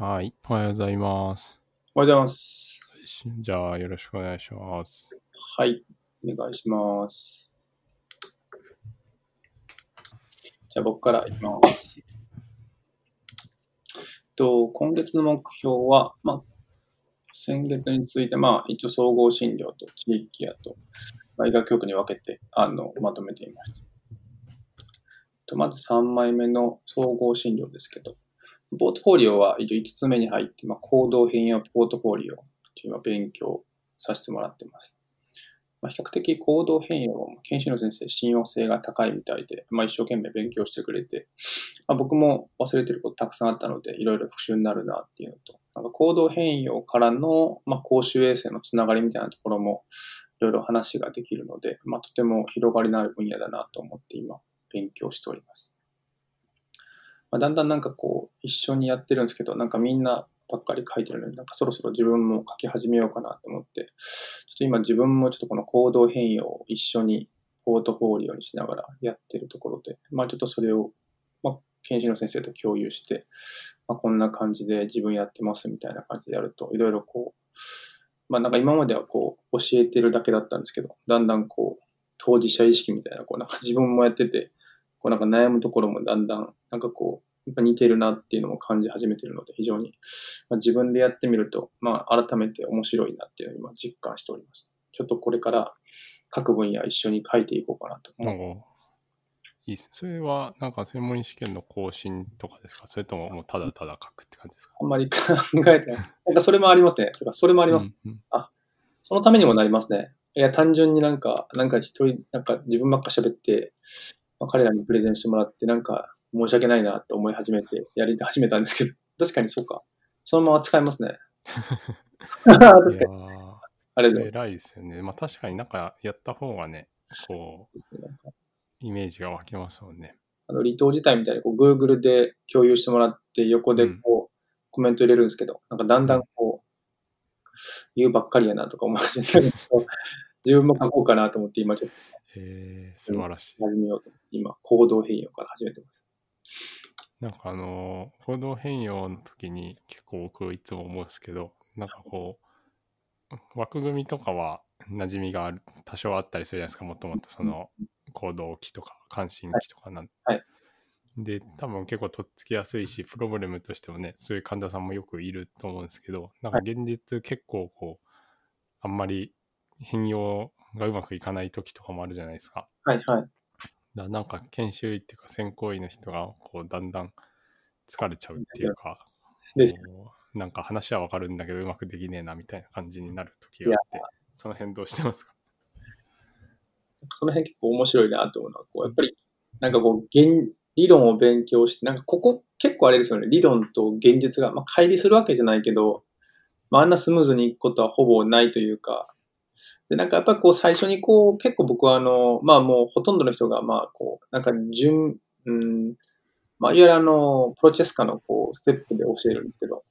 はい。おはようございます。おはようございます。じゃあ、よろしくお願いします。はい。お願いします。じゃあ僕からいきます。と今月の目標は、まあ、先月について、まあ、一応総合診療と地域やと、まあ、医学局に分けてあのまとめていました。とまず3枚目の総合診療ですけど、ポートフォリオは5つ目に入って、まあ、行動変容ポートフォリオというのを勉強させてもらってます。まあ、比較的行動変容も研修の先生信用性が高いみたいで、まあ、一生懸命勉強してくれて、まあ、僕も忘れてることたくさんあったので、いろいろ復習になるなっていうのと、なんか行動変容からの、まあ、公衆衛生のつながりみたいなところもいろいろ話ができるので、まあ、とても広がりのある分野だなと思って今勉強しております。まあ、だんだんなんかこう一緒にやってるんですけど、なんかみんなばっかり書いてるので、なんかそろそろ自分も書き始めようかなと思って、ちょっと今自分もちょっとこの行動変容を一緒にポートフォーリオにしながらやってるところで、まあちょっとそれを、まあ研修の先生と共有して、まあこんな感じで自分やってますみたいな感じでやると、いろいろこう、まあなんか今まではこう教えてるだけだったんですけど、だんだんこう当事者意識みたいな、こうなんか自分もやってて、こうなんか悩むところもだんだんなんかこうやっぱ似てるなっていうのも感じ始めてるので、非常に、まあ、自分でやってみると、まあ、改めて面白いなっていうのを今実感しております。ちょっとこれから各分野一緒に書いていこうかなと思いいっす。それは、なんか専門試験の更新とかですか？それとももうただただ書くって感じですか？あんまり考えてない。なんかそれもありますね。それもあります。うんうんそのためにもなりますね。いや、単純になんか、なんか一人、なんか自分ばっか喋って、まあ、彼らにプレゼンしてもらって、なんか申し訳ないなと思い始めて、やり始めたんですけど、確かにそうか。そのまま使えますね。確かに。あれ偉いですよね。まあ確かになんかやった方がね、こう、イメージが湧きますもんね。あの離島自体みたいにこう Google で共有してもらって横でこう、コメント入れるんですけど、なんかだんだんこう、言うばっかりやなとか思い始めて、自分も書こうかなと思って今ちょっとへえ素晴らしい。始めようと今行動変容から始めてます。なんかあのー、行動変容の時に結構僕いつも思うんですけど、なんかこう、枠組みとかは馴染みがある多少あったりするじゃないですか、もともとその行動期とか関心期とかなんはいで、多分結構とっつきやすいし、プログラムとしてもね、そういう患者さんもよくいると思うんですけど、なんか現実結構こう、あんまり変容がうまくいかない時とかもあるじゃないですか。はいはい。だなんか研修医っていうか専攻医の人がこうだんだん疲れちゃうっていうか、なんか話はわかるんだけどうまくできねえなみたいな感じになる時があって、その辺どうしてますか？その辺結構面白いなと思うのは、こうやっぱり、なんかこう、現理論を勉強して、なんかここ結構あれですよね、理論と現実が、まあ、乖離するわけじゃないけど、まあ、あんなスムーズにいくことはほぼないというか、で、なんかやっぱこう最初にこう、結構僕はあの、まあもうほとんどの人がまあこう、なんか順、うん、まあいわゆるあの、プロチェスカのこう、ステップで教えるんですけど、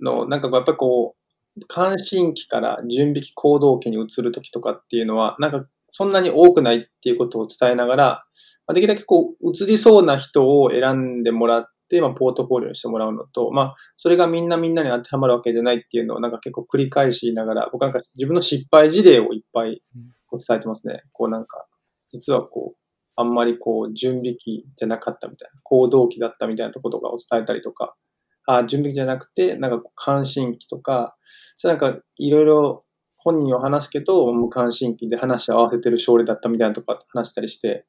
の、なんかやっぱこう、関心期から準備期行動期に移るときとかっていうのは、なんかそんなに多くないっていうことを伝えながら、まあできるだけこう、移りそうな人を選んでもらって、まあ、ポートフォリオにしてもらうのと、まあ、それがみんなみんなに当てはまるわけじゃないっていうのをなんか結構繰り返しながら、僕なんか自分の失敗事例をいっぱいこう伝えてますね。こうなんか、実はこう、あんまりこう、準備期じゃなかったみたいな、行動期だったみたいなところとかを伝えたりとか、あ準備期じゃなくて、なんか関心期とか、それなんかいろいろ本人を話すけど、無関心期で話を合わせてる症例だったみたいなとか話したりして、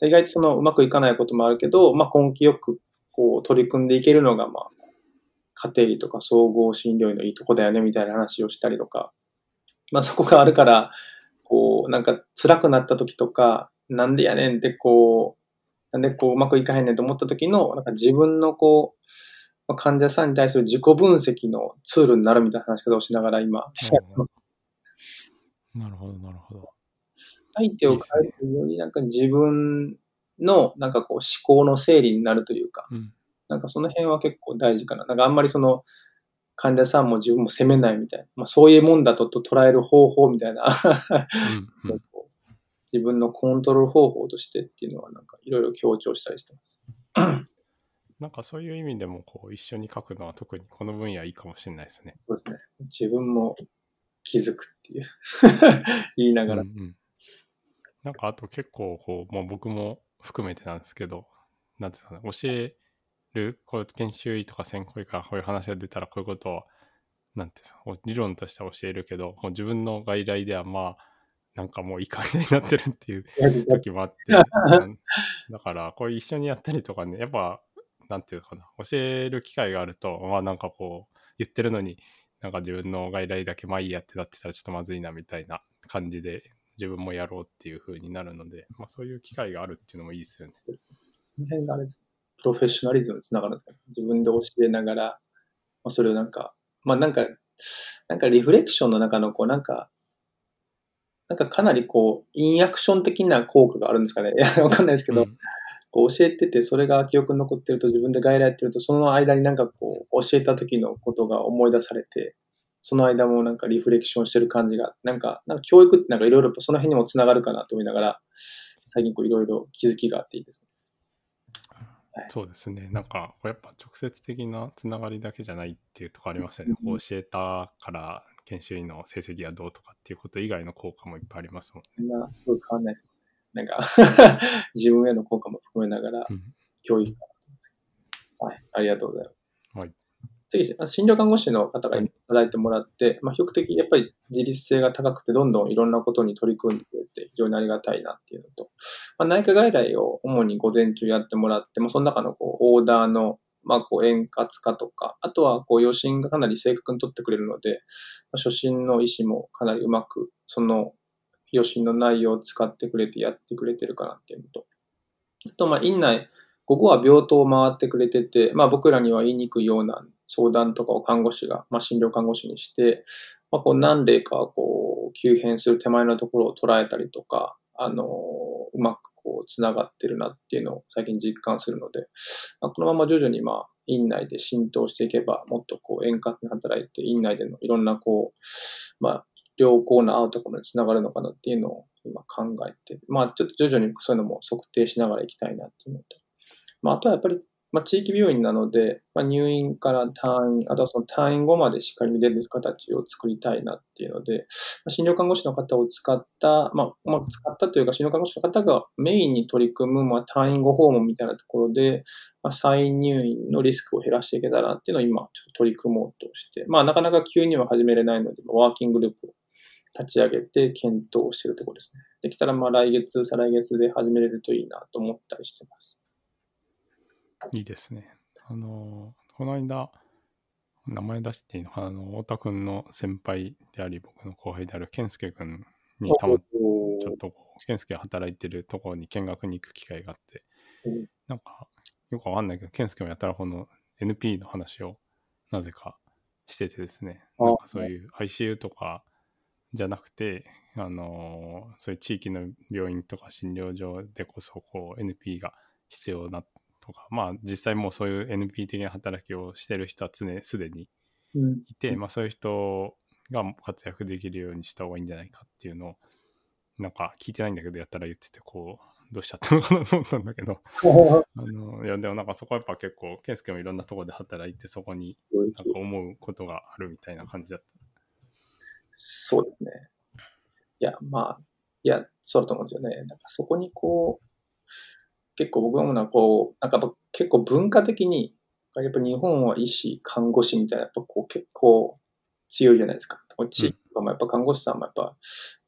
で意外とそのうまくいかないこともあるけど、まあ根気よくこう取り組んでいけるのが、まあ、家庭医とか総合診療医のいいとこだよねみたいな話をしたりとか、まあそこがあるから、こう、なんか辛くなった時とか、なんでやねんってこう、なんでこううまくいかへんねんと思った時の、なんか自分のこう、まあ患者さんに対する自己分析のツールになるみたいな話し方をしながら今、なるほど、なるほど。相手を変えるより、なんか自分の、なんかこう思考の整理になるというか、うん。なんかその辺は結構大事かな。なんかあんまりその、患者さんも自分も責めないみたいな、まあそういうもんだとと捉える方法みたいな、うん自分のコントロール方法としてっていうのはなんかいろいろ強調したりしてます。なんかそういう意味でもこう一緒に書くのは特にこの分野いいかもしれないですね。そうですね。自分も気づくっていう 言いながら。うんうん、なんかあと結構こう、まあ、僕も含めてなんですけど、なんていうかな、教える、こう研修医とか専攻医からこういう話が出たらこういうことを、なんていうか、理論としては教えるけど、もう自分の外来ではまあ、なんかもういい感じになってるっていう 時もあって、だからこう一緒にやったりとかね、やっぱなんていうかな、教える機会があると、まあなんかこう、言ってるのに、なんか自分の外来だけまあいいやってなってたらちょっとまずいなみたいな感じで、自分もやろうっていう風になるので、まあそういう機会があるっていうのもいいですよね。この辺があれです。プロフェッショナリズムにつながるんですか自分で教えながら、まあ、それをなんか、まあなんか、なんかリフレクションの中のこうなんか、なんかかなりこう、インアクション的な効果があるんですかね。いや、わかんないですけど、うん、こう教えてて、それが記憶に残ってると、自分で外来やってると、その間になんかこう、教えた時のことが思い出されて、その間もなんかリフレクションしてる感じが、なんか、なんか教育ってなんかいろいろその辺にもつながるかなと思いながら、最近こういろいろ気づきがあっていいですね。はい、そうですね。なんか、やっぱ直接的なつながりだけじゃないっていうとこありますよね。うん、教えたから研修医の成績がどうとかっていうこと以外の効果もいっぱいありますもんね。すごい変わんないです。なんか 自分への効果も含めながら、教育かなと思って、はい、ありがとうございます。はい、次、診療看護師の方がいただいてもらって、まあ、比較的やっぱり自立性が高くて、どんどんいろんなことに取り組んでくれて、非常にありがたいなっていうのと、まあ、内科外来を主に午前中やってもらって、まあ、その中のこうオーダーのまあ、こう円滑化とか、あとはこう余震がかなり正確に取ってくれるので、まあ、初診の医師もかなりうまく、その予診の内容を使ってくれてやってくれてるかなっていうのと、あと、まあ、院内、ここは病棟を回ってくれてて、まあ、僕らには言いにくいようなん相談とかを看護師が、まあ、診療看護師にして、まあ、こう何例かこう急変する手前のところを捉えたりとか、あのうまくこう繋がってるなっていうのを最近実感するので、まあ、このまま徐々にまあ院内で浸透していけば、もっとこう円滑に働いて、院内でのいろんなこう、まあ良好なアウトコムにつながるのかなっていうのを今考えて、まあちょっと徐々にそういうのも測定しながらいきたいなっていうのと、まああとはやっぱり、まあ地域病院なので、まあ入院から退院、あとはその退院後までしっかり見れる形を作りたいなっていうので、まあ、診療看護師の方を使った、まあ、まあ、使ったというか診療看護師の方がメインに取り組む、まあ退院後訪問みたいなところで、まあ、再入院のリスクを減らしていけたらっていうのを今取り組もうとして、まあなかなか急には始めれないので、ワーキンググループを立ち上げて検討しているところですね。できたらまあ来月、再来月で始めれるといいなと思ったりしてます。いいですね。あの、この間、名前出していいのかな？あの、太田君の先輩であり、僕の後輩である健介君にたまちょっと健介が働いてるところに見学に行く機会があって、なんか、よくわかんないけど、健介もやったらこの NP の話をなぜかしててですね、なんかそういう ICU とか、じゃなくて、あのそういう地域の病院とか診療所でこそこう NP が必要なとか、まあ実際もうそういう NP 的な働きをしてる人は常すでにいて、うん、まあそういう人が活躍できるようにした方がいいんじゃないかっていうのをなんか聞いてないんだけどやったら言っててこうどうしちゃったのかなと思ったんだけど あのいやでもなんかそこはやっぱ結構健介もいろんなところで働いてそこになんか思うことがあるみたいな感じだったそうですね。いや、まあ、いや、そうだと思うんですよね。なんかそこにこう、結構僕が思うのはこう、なんか結構文化的に、やっぱ日本は医師、看護師みたいな、やっぱこう結構強いじゃないですか。地域もやっぱ看護師さんもやっぱ、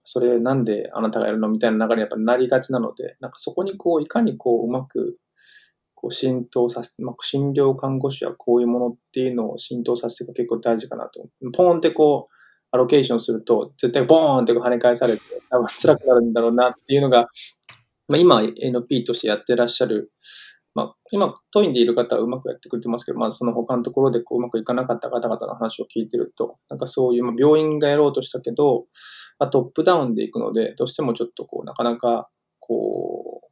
それなんであなたがやるのみたいな流れにやっぱなりがちなので、なんかそこにこう、いかにこう、うまくこう浸透させて、まあ、診療看護師はこういうものっていうのを浸透させていく結構大事かなと。ポーンってこう、アロケーションすると、絶対ボーンって跳ね返されて、多分辛くなるんだろうなっていうのが、まあ、今 NP としてやってらっしゃる、まあ、今、トインでいる方はうまくやってくれてますけど、まあ、その他のところでこううまくいかなかった方々の話を聞いてると、なんかそういう、まあ、病院がやろうとしたけど、まあ、トップダウンでいくので、どうしてもちょっとこう、なかなか、こう、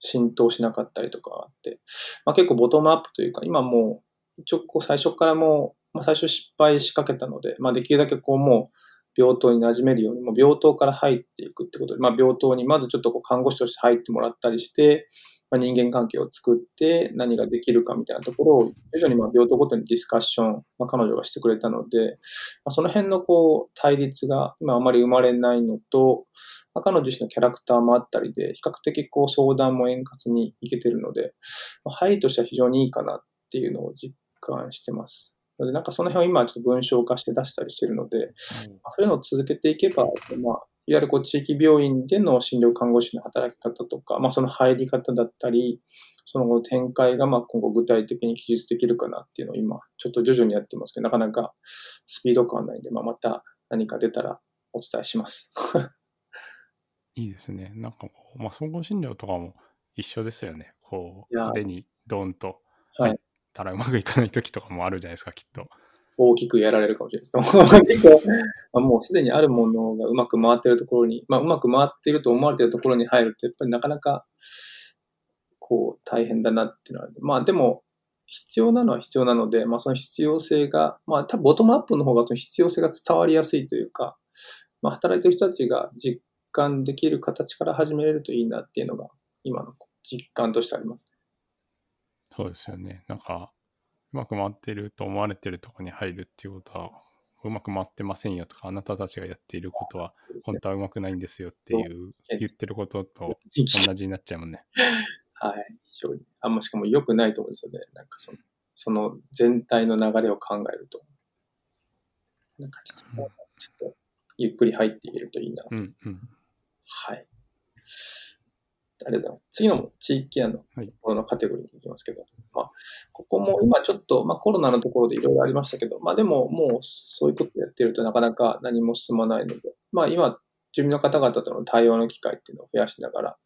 浸透しなかったりとかあって、まあ、結構ボトムアップというか、今もう、一応こう最初からもう、まあ、最初失敗しかけたので、まあ、できるだけこうもう病棟に馴染めるように、もう病棟から入っていくってことで、まあ、病棟にまずちょっとこう看護師として入ってもらったりして、まあ、人間関係を作って何ができるかみたいなところを徐々にまあ病棟ごとにディスカッション、まあ、彼女がしてくれたので、まあ、その辺のこう対立が今あまり生まれないのと、まあ、彼女自身のキャラクターもあったりで、比較的こう相談も円滑にいけてるので、まあ、入りとしては非常にいいかなっていうのを実感してます。ので、なんかその辺を今ちょっと文章化して出したりしてるので、うん、そういうのを続けていけば、まあ、いわゆるこう地域病院での診療看護師の働き方とか、まあ、その入り方だったり、その後展開がまあ今後具体的に記述できるかなっていうのを今、ちょっと徐々にやってますけど、なかなかスピード感ないんで、まあ、また何か出たらお伝えします。いいですね。なんかこう、まあ、総合診療とかも一緒ですよね。こう、派手にドンと入ったらうまくいかない時とかもあるじゃないですか、きっと。大きくやられるかもしれないです。結構、もうすでにあるものがうまく回ってるところに、まあ、うまく回ってると思われてるところに入ると、やっぱりなかなか、こう、大変だなっていうのは、まあでも、必要なのは必要なので、まあその必要性が、まあ多分ボトムアップの方がその必要性が伝わりやすいというか、まあ働いてる人たちが実感できる形から始めれるといいなっていうのが、今の実感としてあります。そうですよね。なんか、うまく回ってると思われてるとこに入るっていうことは、うまく回ってませんよとか、あなたたちがやっていることは、本当はうまくないんですよっていう、言ってることと同じになっちゃうもんね。はい。非常に。あんましかも良くないと思うんですよね。なんかその、その全体の流れを考えると。なんかちょっと、ちょっとゆっくり入っていけるといいな。うんうん。はい。ありがとうございます。次の地域ケアのところのカテゴリーに行きますけど、はい、まあ、ここも今ちょっと、まあ、コロナのところでいろいろありましたけど、まあでももうそういうことやってるとなかなか何も進まないので、まあ今、住民の方々との対応の機会っていうのを増やしながら、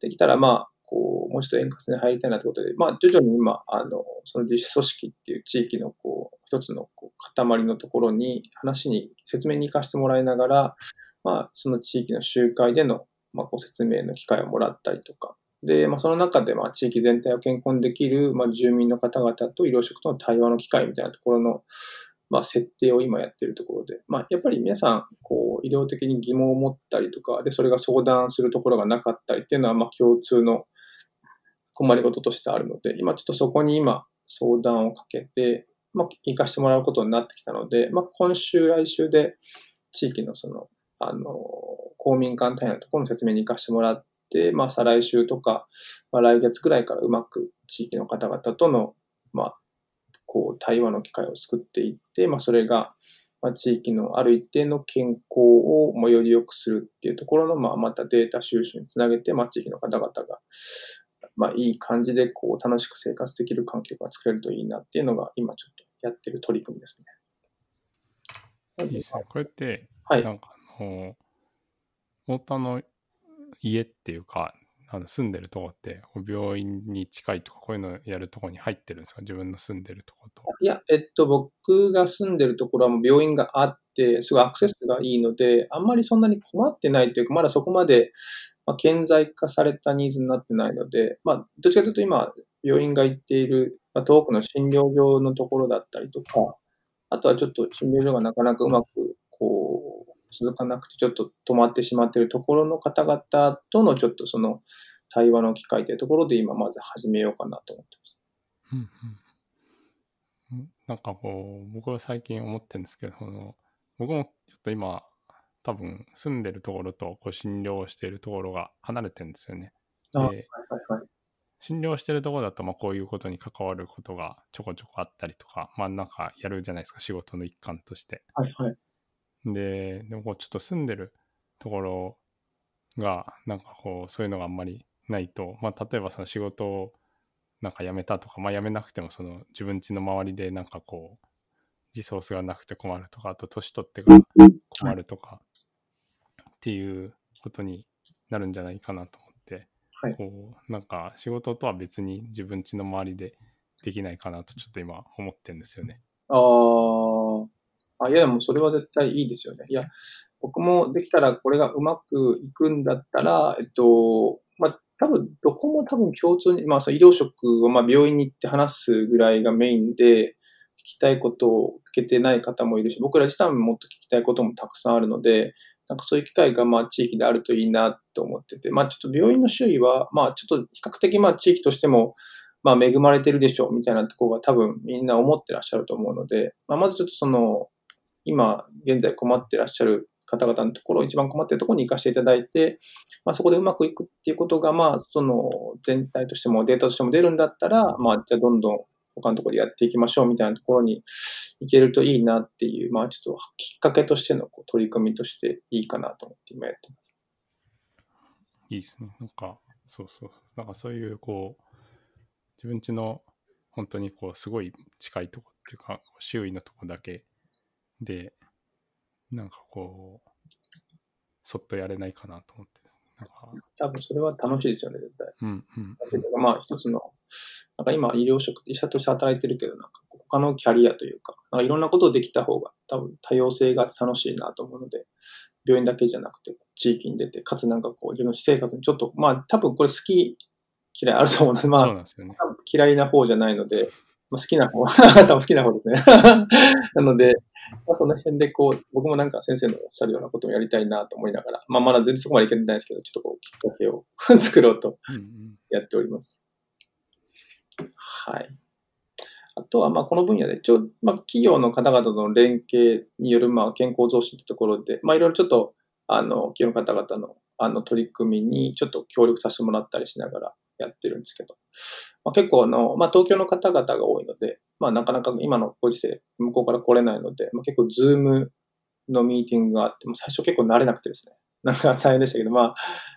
できたらまあ、こう、もうちょっと円滑に入りたいなということで、まあ徐々に今、あの、その自主組織っていう地域のこう、一つのこう塊のところに話に、説明に行かせてもらいながら、まあその地域の集会でのまあ、ご説明の機会をもらったりとか、で、まあ、その中で、まあ、地域全体を健康にできる、まあ、住民の方々と医療職との対話の機会みたいなところの、まあ、設定を今やっているところで、まあ、やっぱり皆さん、こう、医療的に疑問を持ったりとか、で、それが相談するところがなかったりっていうのは、まあ、共通の困りごととしてあるので、今ちょっとそこに今、相談をかけて、まあ、行かしてもらうことになってきたので、まあ、今週、来週で、地域のその、あの、公民館単位のところの説明に行かせてもらって、まあ、再来週とか、まあ、来月くらいからうまく地域の方々との、まあ、こう、対話の機会を作っていって、まあ、それが、まあ、地域のある一定の健康を、まあ、より良くするっていうところの、まあ、またデータ収集につなげて、まあ、地域の方々が、まあ、いい感じで、こう、楽しく生活できる環境が作れるといいなっていうのが、今ちょっとやってる取り組みですね。いいですね。こうやって、はい、なんかあの、太田の家っていうか、あの住んでるとこって、病院に近いとか、こういうのやるとこに入ってるんですか？自分の住んでるとこと。いや、えっと、僕が住んでるところはもう病院があって、すごいアクセスがいいので、あんまりそんなに困ってないというか、まだそこまで、まあ、顕在化されたニーズになってないので、まあ、どっちかというと今、病院が行っている、まあ、遠くの診療所のところだったりとか、あとはちょっと診療所がなかなかうまく、続かなくてちょっと止まってしまっているところの方々とのちょっとその対話の機会というところで今まず始めようかなと思ってます。うんうん、なんかこう僕は最近思ってるんですけど僕もちょっと今多分住んでるところとこう診療しているところが離れてるんですよね。で、はいはいはい、診療してるところだとまあこういうことに関わることがちょこちょこあったりとかまあなんかやるじゃないですか仕事の一環として。はいはい、で、でもこうちょっと住んでるところが、なんかこう、そういうのがあんまりないと、まあ、例えばその仕事をなんか辞めたとか、まあ、辞めなくても、その自分家の周りでなんかこう、リソースがなくて困るとか、あと年取ってから困るとか、っていうことになるんじゃないかなと思って、はい、こう、なんか仕事とは別に自分家の周りでできないかなとちょっと今思ってるんですよね。ああ、あ、いや、でもそれは絶対いいですよね。いや、僕もできたらこれがうまくいくんだったら、えっと、まあ、多分、どこも多分共通に、まあ、そ医療職を、まあ、病院に行って話すぐらいがメインで、聞きたいことを聞けてない方もいるし、僕ら自体ももっと聞きたいこともたくさんあるので、なんかそういう機会がまあ地域であるといいなと思ってて、まあちょっと病院の周囲は、まあちょっと比較的まあ地域としても、まあ恵まれてるでしょうみたいなところが多分みんな思ってらっしゃると思うので、まあまずちょっとその、今現在困ってらっしゃる方々のところ、一番困っているところに行かせていただいて、まあ、そこでうまくいくっていうことが、まあ、その全体としてもデータとしても出るんだったら、まあ、じゃあどんどん他のところでやっていきましょうみたいなところに行けるといいなっていう、まあ、ちょっときっかけとしてのこう取り組みとしていいかなと思って今やってます。いいですね。なんか、そうそう。なんかそういう、こう、自分ちの本当にこう、すごい近いとこっていうか、周囲のとこだけで、なんかこう、そっとやれないかなと思って。なんか多分それは楽しいですよね、絶対。うんうん、うん、まあ一つの、なんか今医療職、医者として働いてるけど、なんか他のキャリアというか、なんかいろんなことできた方が多分多様性が楽しいなと思うので、病院だけじゃなくて地域に出て、かつなんかこう自分の私生活にちょっと、まあ多分これ好き嫌いあると思うので、まあ、ね、嫌いな方じゃないので、まあ、好きな方、多分好きな方ですね。なので、まあ、その辺でこう、僕もなんか先生のおっしゃるようなことをやりたいなと思いながら、まあ、まだ全然そこまでいけてないですけど、ちょっとこう、きっかけを 作ろうとやっております。うんうん、はい。あとは、まあ、この分野で、ちょ、まあ、企業の方々との連携による、まあ、健康増進というところで、まあ、いろいろちょっと、あの、企業の方々の、あの、取り組みにちょっと協力させてもらったりしながらやってるんですけど、まあ、結構あの、まあ、東京の方々が多いので、まあ、なかなか今のご時世、向こうから来れないので、まあ、結構、ズームのミーティングがあって、も最初結構慣れなくてですね。なんか大変でしたけど、まあ、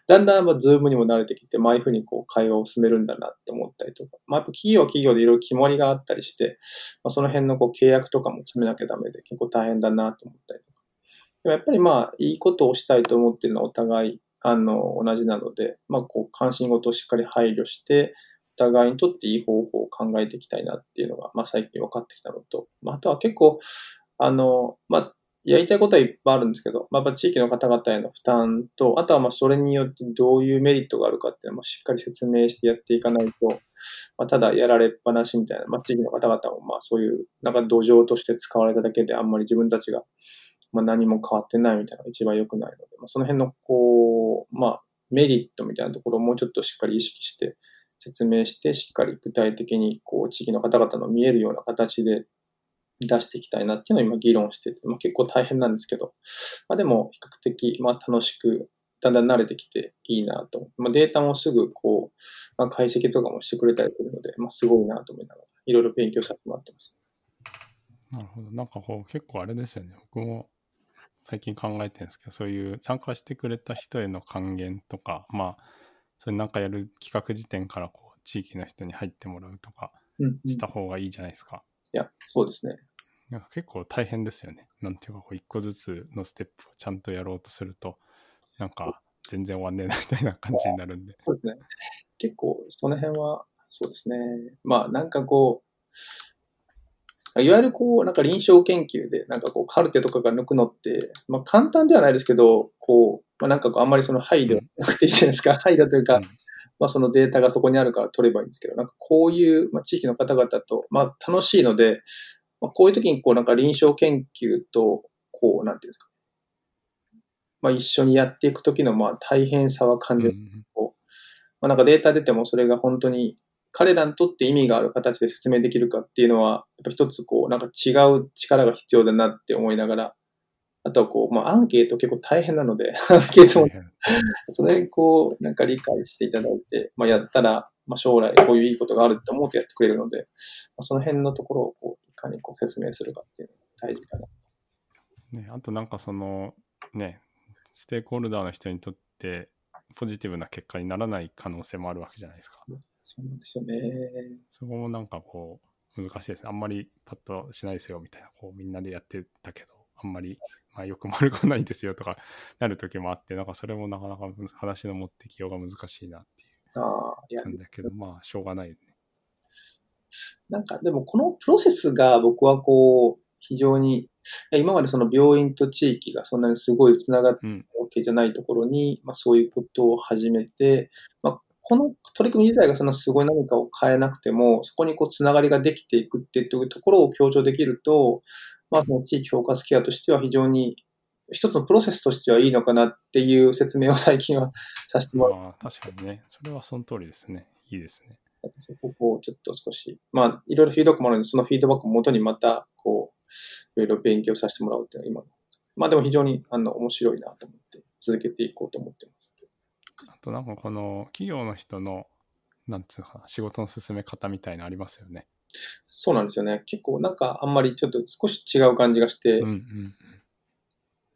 だんだん、まあ、ズームにも慣れてきて、まあ、あいうふうにこう、会話を進めるんだなって思ったりとか、まあ、やっぱ企業企業でいろいろ決まりがあったりして、まあ、その辺のこう、契約とかも詰めなきゃダメで、結構大変だなと思ったりとか。でもやっぱりまあ、いいことをしたいと思ってるのはお互い、あの、同じなので、まあ、こう、関心事をしっかり配慮して、お互いにとっていい方法を考えていきたいなっていうのが、まあ、最近分かってきたのと、まあ、あとは結構、あの、まあ、やりたいことはいっぱいあるんですけど、まあ、やっぱ地域の方々への負担と、あとはまあそれによってどういうメリットがあるかっていうのもしっかり説明してやっていかないと、まあ、ただやられっぱなしみたいな、まあ、地域の方々もまあそういうなんか土壌として使われただけであんまり自分たちがまあ何も変わってないみたいなのが一番良くないので、まあ、その辺のこう、まあメリットみたいなところをもうちょっとしっかり意識して説明して、しっかり具体的にこう地域の方々の見えるような形で出していきたいなっていうのを今議論してて、まあ、結構大変なんですけど、まあ、でも比較的まあ楽しくだんだん慣れてきていいなと。まあ、データもすぐこう、まあ、解析とかもしてくれたりするので、まあ、すごいなと思いながら、いろいろ勉強させてもらってます。なるほど。なんかこう結構あれですよね。僕も最近考えてるんですけど、そういう参加してくれた人への還元とか、まあ、それなんかやる企画時点からこう地域の人に入ってもらうとかした方がいいじゃないですか。うんうん、いや、そうですね。結構大変ですよね。なんていうか、こう一個ずつのステップをちゃんとやろうとすると、なんか全然終わんねえなみたいな感じになるんで。そうですね。結構その辺は、そうですね。まあなんかこう、いわゆるこう、なんか臨床研究で、なんかこう、カルテとかが抜くのって、まあ簡単ではないですけど、こう、まあなんかこう、あんまりその配慮なくていいじゃないですか。配慮というか、まあそのデータがそこにあるから取ればいいんですけど、なんかこういう、まあ、地域の方々と、まあ楽しいので、まあこういう時にこうなんか臨床研究と、こう、なんていうんですか。まあ一緒にやっていく時のまあ大変さは感じる。こうまあなんかデータ出てもそれが本当に彼らにとって意味がある形で説明できるかっていうのは、やっぱ一つこう、なんか違う力が必要だなって思いながら、あとはこう、まあアンケート結構大変なので、アンケートも、それこう、なんか理解していただいて、まあやったら、まあ将来こういういいことがあるって思ってやってくれるので、まあ、その辺のところをこう、いかにこう説明するかっていうのが大事かな。ね、あとなんかその、ね、ステークホルダーの人にとって、ポジティブな結果にならない可能性もあるわけじゃないですか。そうなんですよね。そこもなんかこう、難しいですね。あんまりパッとしないですよみたいな、こうみんなでやってたけど、あんまり、まあ、よく丸くないんですよとか なる時もあって、なんかそれもなかなか話の持ってきようが難しいなっていうなんだけど、まあ、しょうがないよね。なんか、でもこのプロセスが僕はこう、非常に、今までその病院と地域がそんなにすごいつながってるわけじゃないところに、うん、まあそういうことを始めて、まあこの取り組み自体がそのすごい何かを変えなくても、そこにこうつながりができていくっていうところを強調できると、まあその地域包括ケアとしては非常に一つのプロセスとしてはいいのかなっていう説明を最近は させてもらああ、確かにね。それはその通りですね。いいですね。そこをちょっと少し、まあ、いろいろフィードバックもあるので、そのフィードバックをもとにまた、こう、いろいろ勉強させてもらうっていうのは今、まあでも非常にあの面白いなと思って、続けていこうと思ってます。あとなんかこの企業の人の、なんつうのかな、仕事の進め方みたいなのありますよね。そうなんですよね。結構なんかあんまりちょっと少し違う感じがして、うんうん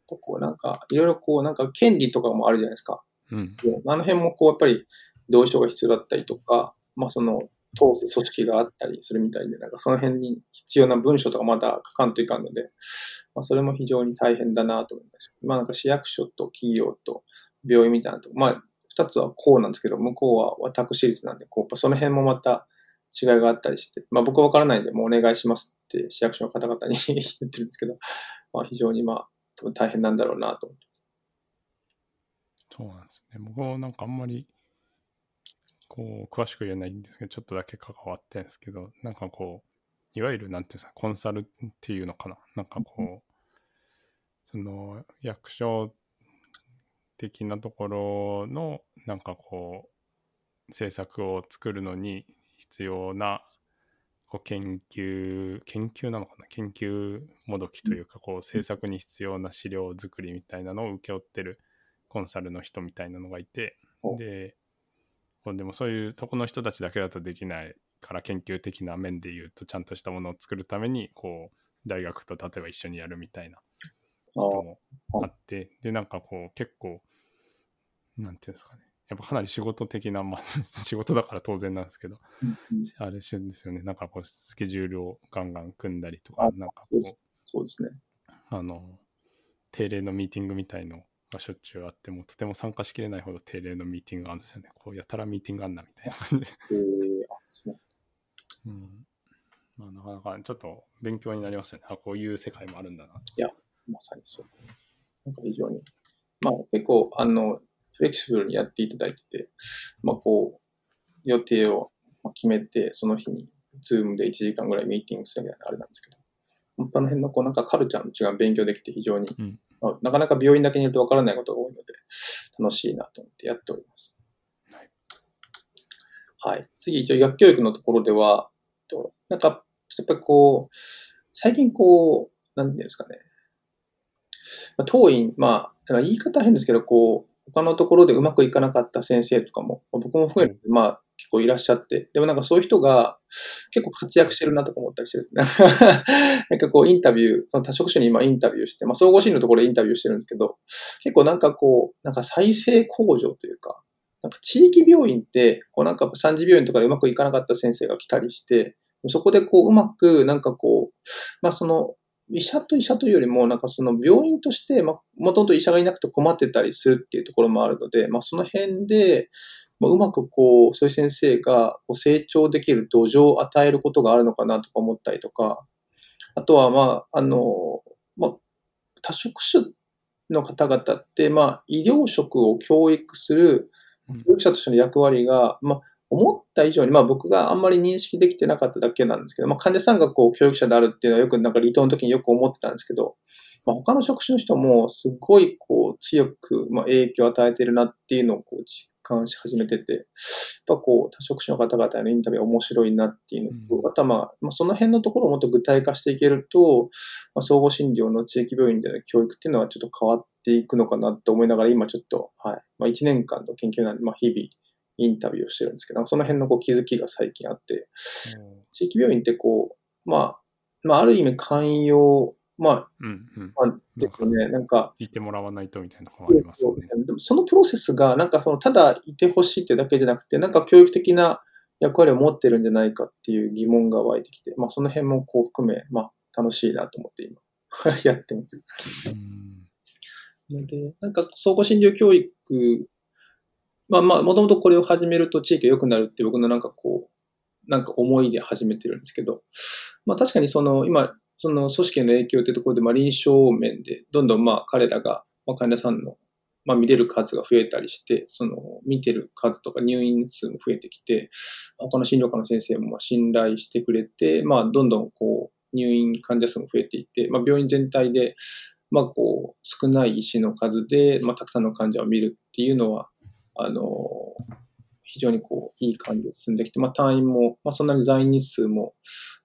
こうなんか、いろいろこうなんか権利とかもあるじゃないですか。うん。うん。あの辺もこうやっぱり同意書が必要だったりとか、まあその、通す組織があったりするみたいで、なんかその辺に必要な文書とかまだ書かんといかんので、まあそれも非常に大変だなと思いました。まあなんか市役所と企業と病院みたいなとこ、まあ二つはこうなんですけど、向こうは私立なんで、こう、その辺もまた違いがあったりして、まあ僕はわからないんで、もうお願いしますって市役所の方々に 言ってるんですけど、まあ非常にまあ多分大変なんだろうなと思って。そうなんですね。僕もなんかあんまり、こう、詳しく言えないんですけど、ちょっとだけ関わってるんですけど、なんかこう、いわゆるなんていうんですか、コンサルっていうのかな。なんかこう、その、役所的なところの、なんかこう、政策を作るのに必要な、こう研究、研究なのかな？研究もどきというか、こう、政策に必要な資料作りみたいなのを請け負ってるコンサルの人みたいなのがいておででもそういうとこの人たちだけだとできないから研究的な面で言うとちゃんとしたものを作るためにこう大学と例えば一緒にやるみたいな人もあってでなんかこう結構なんていうんですかねやっぱかなり仕事的な、まあ、仕事だから当然なんですけどあれしてるんですよねなんかこうスケジュールをガンガン組んだりとかあなんかこうそうですね。あの、定例のミーティングみたいのがしょっちゅうあっても、とても参加しきれないほど定例のミーティングがあるんですよね。こう、やたらミーティングあんなみたいな感じで。えー、あ、そううん。まあ、なかなかちょっと勉強になりますよね。あ、こういう世界もあるんだな。まさにそう。なんか非常に、まあ結構、あの、フレキシブルにやっていただいてて、まあこう、予定をまあ決めて、その日に、 Zoom で1時間ぐらいミーティングするみたいなあれなんですけど、本当の辺のこうなんかカルチャーの違う勉強できて非常に、うんまあなかなか病院だけにいるとわからないことが多いので、楽しいなと思ってやっております。はい。はい。次、一応薬教育のところでは、となんか、やっぱりこう、最近こう、なんていうんですかね、まあ、当院、まあ、言い方変ですけど、こう、他のところでうまくいかなかった先生とかも、まあ僕も含めて、まあ、結構いらっしゃって、でもなんかそういう人が結構活躍してるなとか思ったりしてですね。なんかこうインタビュー、その多職種に今インタビューして、まあ総合診療のところでインタビューしてるんですけど、結構なんかこう、なんか再生工場というか、なんか地域病院って、こうなんか三次病院とかでうまくいかなかった先生が来たりして、そこでこううまくなんかこう、まあその医者と医者というよりも、なんかその病院として、まあ、もともと医者がいなくて困ってたりするっていうところもあるので、まあその辺で、まあ、うまくこう、そういう先生がこう成長できる土壌を与えることがあるのかなとか思ったりとか、あとはまあ、あの、まあ、多職種の方々って、まあ、医療職を教育するうん。教育者としての役割が、まあ、思った以上に、まあ僕があんまり認識できてなかっただけなんですけど、まあ患者さんがこう教育者であるっていうのはよくなんか離島の時によく思ってたんですけど、まあ他の職種の人もすごいこう強くまあ影響を与えてるなっていうのをこう実感し始めてて、やっぱこう多職種の方々へのインタビュー面白いなっていうのと、あとはまあ、まあその辺のところをもっと具体化していけると、まあ、総合診療の地域病院での教育っていうのはちょっと変わっていくのかなって思いながら今ちょっと、はい。まあ1年間の研究なんで、まあ日々インタビューをしてるんですけど、その辺のこう気づきが最近あって、地域病院ってこう、まあ、まあある意味寛容、まあ、うんうん。まあ、ですよね、なんか、いてもらわないとみたいなのがありますよね。でもそのプロセスが、なんかその、ただいてほしいってだけじゃなくて、なんか教育的な役割を持ってるんじゃないかっていう疑問が湧いてきて、まあその辺もこう含め、まあ楽しいなと思って今、やってます。うんので、なんか総合診療教育、まあまあ、もともとこれを始めると地域が良くなるって僕のなんかこう、なんか思いで始めてるんですけど、まあ確かにその今、その組織への影響ってところで、まあ臨床面でどんどんまあ彼らが、まあ患者さんの、まあ見れる数が増えたりして、その見てる数とか入院数も増えてきて、他の診療科の先生も信頼してくれて、まあどんどんこう入院患者数も増えていって、まあ病院全体で、まあ、こう、少ない医師の数で、まあ、たくさんの患者を見るっていうのは、あの、非常にこう、いい感じを進んできて、まあ、単位も、まあ、そんなに在日数も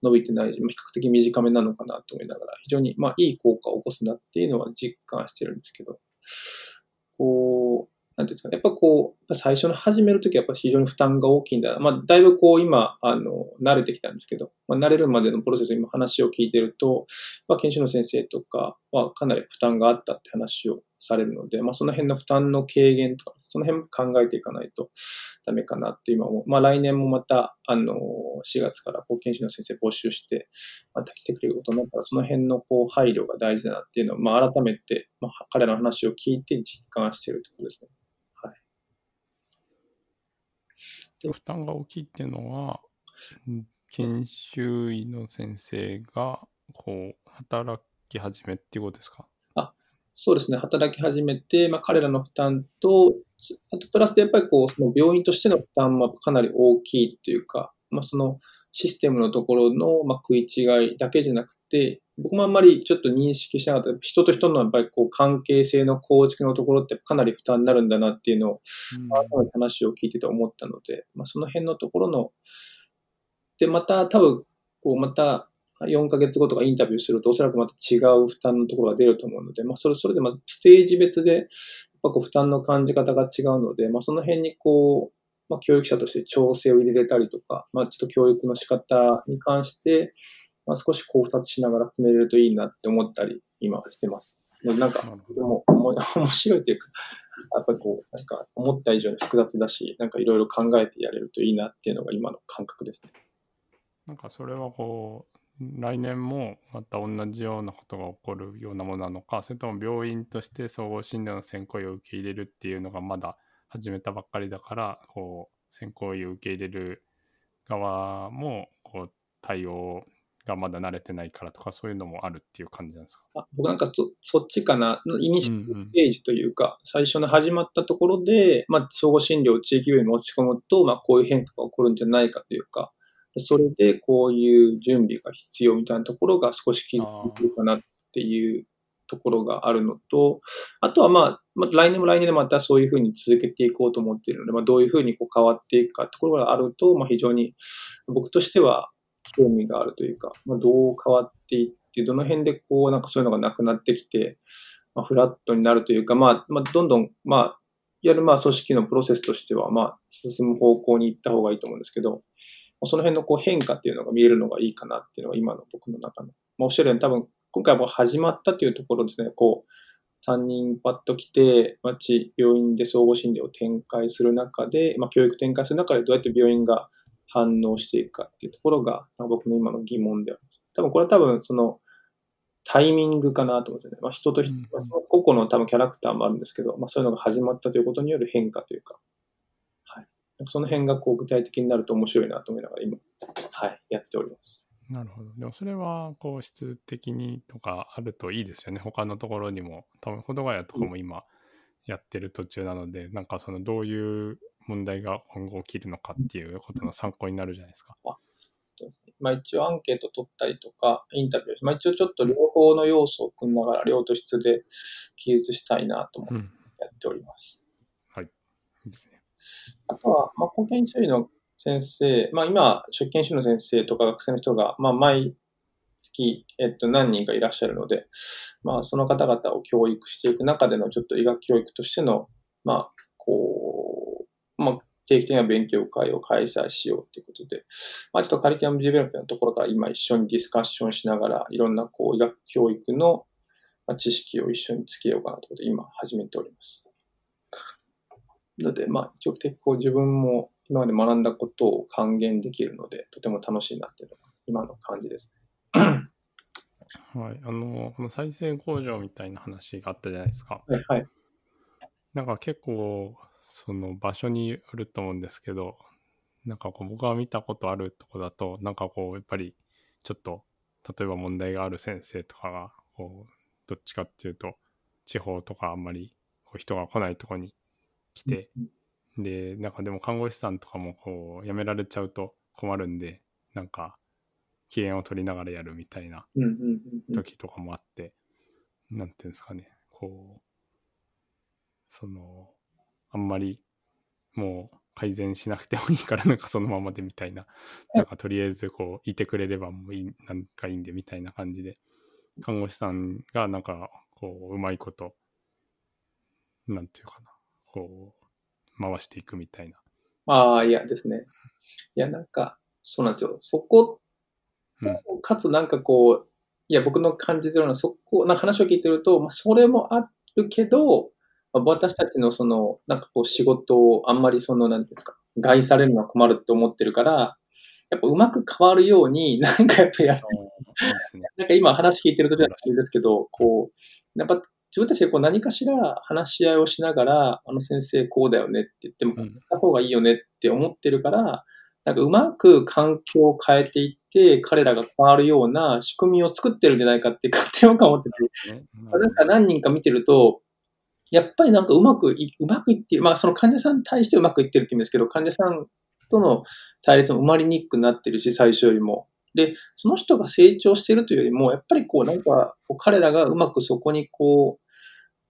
伸びてないし、比較的短めなのかなと思いながら、非常に、まあ、いい効果を起こすなっていうのは実感してるんですけど、こう、なんていうんですかね、やっぱこう、最初の始めるときはやっぱり非常に負担が大きいんだな。まあ、だいぶこう今、あの、慣れてきたんですけど、まあ、慣れるまでのプロセス、今話を聞いてると、まあ、研修の先生とかはかなり負担があったって話をされるので、まあ、その辺の負担の軽減とか、その辺も考えていかないとダメかなって今も、まあ、来年もまた、あの、4月からこう研修の先生募集して、また来てくれることになったら、その辺のこう配慮が大事だなっていうのを、まあ、改めて、まあ、彼らの話を聞いて実感しているところですね。負担が大きいっていうのは、研修医の先生が、こう、働き始めっていうことですか？あ、そうですね。働き始めて、まあ、彼らの負担と、あとプラスでやっぱりこう、その病院としての負担もかなり大きいというか、まあ、そのシステムのところの、まあ、食い違いだけじゃなくて、僕もあんまりちょっと認識しなかった。人と人のやっぱりこう関係性の構築のところってかなり負担になるんだなっていうのを、改めて話を聞いてて思ったので、まあ、その辺のところの、で、また多分、こう、また4ヶ月後とかインタビューすると、おそらくまた違う負担のところが出ると思うので、まあ、それ、それでまステージ別で、やっぱこう負担の感じ方が違うので、まあ、その辺にこう、まあ、教育者として調整を入れれたりとか、まあ、ちょっと教育の仕方に関して、まあ、少し考察しながら進めれるといいなって思ったり、今はしてます。なんか、でも、面白いというか、やっぱりこう、なんか、思った以上に複雑だし、なんかいろいろ考えてやれるといいなっていうのが今の感覚ですね。なんかそれはこう、来年もまた同じようなことが起こるようなものなのか、それとも病院として総合診療の選考医を受け入れるっていうのがまだ始めたばっかりだから、こう、選考医を受け入れる側も、こう、対応がまだ慣れてないからとか、そういうのもあるっていう感じなんですか？あ僕なんかそそっちかな、イニシーステージというか、うんうん、最初の始まったところで、まあ、総合診療を地域病院に持ち込むと、まあ、こういう変化が起こるんじゃないかというか、それでこういう準備が必要みたいなところが少し気づいてるかなっていうところがあるのと、あとはまあ、まあ、来年も来年でまたそういうふうに続けていこうと思っているので、まあ、どういうふうにこう変わっていくかところがあると、まあ、非常に僕としては興味があるというか、まあ、どう変わっていって、どの辺でこう、なんかそういうのがなくなってきて、まあ、フラットになるというか、まあ、まあ、どんどん、まあ、いわゆるまあ組織のプロセスとしては、まあ、進む方向に行った方がいいと思うんですけど、その辺のこう変化っていうのが見えるのがいいかなっていうのが今の僕の中の。まあ、おっしゃるように多分、今回も始まったというところですね、こう、3人パッと来て、町、病院で総合診療を展開する中で、まあ、教育展開する中でどうやって病院が反応していくかっていうところが、僕の今の疑問である。多分これは多分そのタイミングかなと思ってね。まあ、人と人、まあ、その個々の多分キャラクターもあるんですけど、まあ、そういうのが始まったということによる変化というか、はい。その辺がこう具体的になると面白いなと思いながら今、はい、やっております。なるほど。でもそれは、こう、質的にとかあるといいですよね。他のところにも。多分、保土ヶ谷とかも今やってる途中なので、うん、なんかそのどういう問題が今後起きるのかっていうことの参考になるじゃないですか。まあ、一応アンケート取ったりとか、インタビュー、まあ、一応ちょっと両方の要素を組みながら、量と質で記述したいなと思ってやっております。うん、はい。いいですね。あとは、まあ、保健所医の先生、まあ、今、出研修の先生とか学生の人が、まあ、毎月、えっと、何人かいらっしゃるので、まあ、その方々を教育していく中での、ちょっと医学教育としての、まあ、定期的な勉強会を開催しようということで、まあ、ちょっとカリキュラムデベロップのところから今一緒にディスカッションしながら、いろんなこう医学教育の知識を一緒につけようかなということで今始めております。なので、まあ、一応結構自分も今まで学んだことを還元できるので、とても楽しいなっていうのが今の感じですね。はい、あの、この再生工場みたいな話があったじゃないですか。はい、はい。なんか結構、その場所によると思うんですけど、なんかこう僕が見たことあるとこだと、なんかこうやっぱりちょっと例えば問題がある先生とかが、こう、どっちかっていうと、地方とかあんまりこう人が来ないとこに来て、で、なんかでも看護師さんとかもこう辞められちゃうと困るんで、なんか機嫌を取りながらやるみたいな時とかもあって、なんていうんですかね、こう、その、あんまりもう改善しなくてもいいから、なんかそのままでみたいな、なんかとりあえずこう、いてくれればもういい、なんかいいんでみたいな感じで、看護師さんがなんか、こう、うまいこと、なんていうかな、こう、回していくみたいな。ああ、いやですね。いや、なんか、そうなんですよ。そこ、うんかつなんかこう、いや、僕の感じてるのは、そこ、なんか話を聞いてると、まあ、それもあるけど、まあ、私たちのその、なんかこう仕事をあんまりその、なんていうんですか、害されるのは困るって思ってるから、やっぱうまく変わるように、なんかやっぱやっね。なんか今話聞いてるときはあれですけど、こう、やっぱ自分たちでこう何かしら話し合いをしながら、あの先生こうだよねって言っても、うん。こうした方がいいよねって思ってるから、なんかうまく環境を変えていって、彼らが変わるような仕組みを作ってるんじゃないかって勝手に思ってて、ね。なんか何人か見てると、やっぱりなんかうまくい、うまくいって、まあその患者さんに対してうまくいってるって言うんですけど、患者さんとの対立も生まれにくくなってるし、最初よりも。で、その人が成長してるというよりも、やっぱりこうなんか、彼らがうまくそこにこう、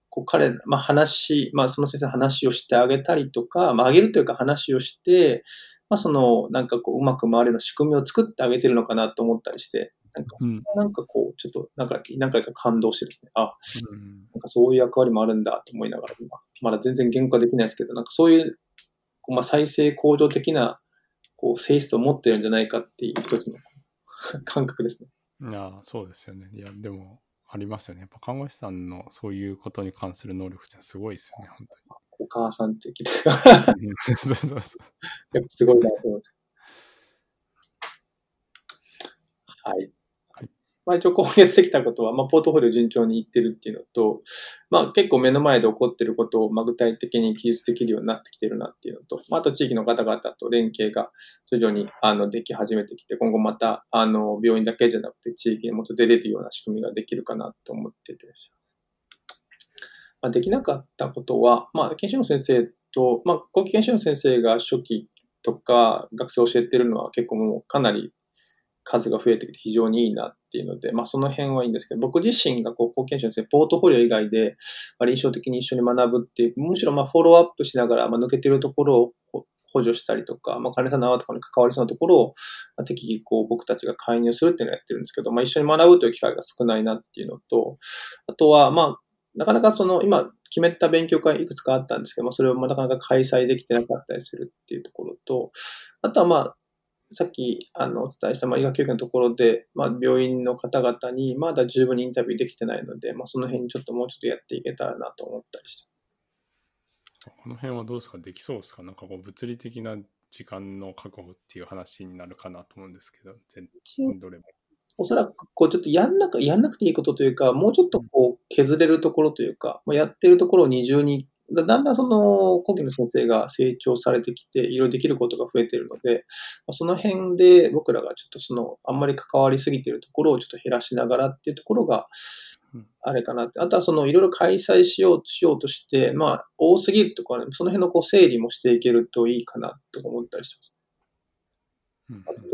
こう彼、まあ話、まあその先生話をしてあげたりとか、まああげるというか話をして、まあそのなんかこううまく回るような仕組みを作ってあげてるのかなと思ったりして、なんか、うんなんかこう、ちょっとなんか何回か感動してですね、あ、うんなんかそういう役割もあるんだと思いながら、今まだ全然言語化できないですけど、なんかそういう、こうまあ、再生向上的なこう性質を持ってるんじゃないかっていう一つの感覚ですね。いや、そうですよね。いや、でも、ありますよね。やっぱ看護師さんのそういうことに関する能力ってすごいですよね、本お母さんって聞いかそうそうそう。やっぱすごいなと思います。はい。まあ一応今月できたことは、まあポートフォリオ順調にいってるっていうのと、まあ結構目の前で起こってることを、まあ具体的に記述できるようになってきてるなっていうのと、まああと地域の方々と連携が徐々にあのでき始めてきて、今後またあの病院だけじゃなくて地域にもっと出れるような仕組みができるかなと思ってて。まあ、できなかったことは、まあ研修の先生と、まあ後期研修の先生が初期とか学生を教えてるのは結構もうかなり数が増えてきて非常にいいなっていうので、まあその辺はいいんですけど、僕自身がこう後研修の、ポートフォリオ以外で、まあ、臨床的に一緒に学ぶっていう、むしろまあフォローアップしながら、まあ、抜けてるところを補助したりとか、まあ、患者さんの泡とかに関わりそうなところを、まあ、適宜こう僕たちが介入するっていうのをやってるんですけど、まあ一緒に学ぶという機会が少ないなっていうのと、あとはまあ、なかなかその今決めた勉強会いくつかあったんですけど、まあ、それをまあなかなか開催できてなかったりするっていうところと、あとはまあ、さっきあのお伝えしたまあ医学教育のところで、まあ、病院の方々にまだ十分にインタビューできてないので、まあ、その辺にちょっともうちょっとやっていけたらなと思ったりして。この辺はどうですか？できそうですか？なんかこう物理的な時間の確保っていう話になるかなと思うんですけど、全どれも。おそらく、こう、ちょっとやんなく、やんなくていいことというか、もうちょっとこう、削れるところというか、まあ、やってるところを二重に、だだんだんその、後期の先生が成長されてきて、いろいろできることが増えてるので、まあその辺で僕らがちょっとその、あんまり関わりすぎてるところをちょっと減らしながらっていうところがうん、あれかなって。あとはその、いろいろ開催しよう、しようとして、まあ、多すぎるとかね、その辺のこう、整理もしていけるといいかなとか思ったりしてます。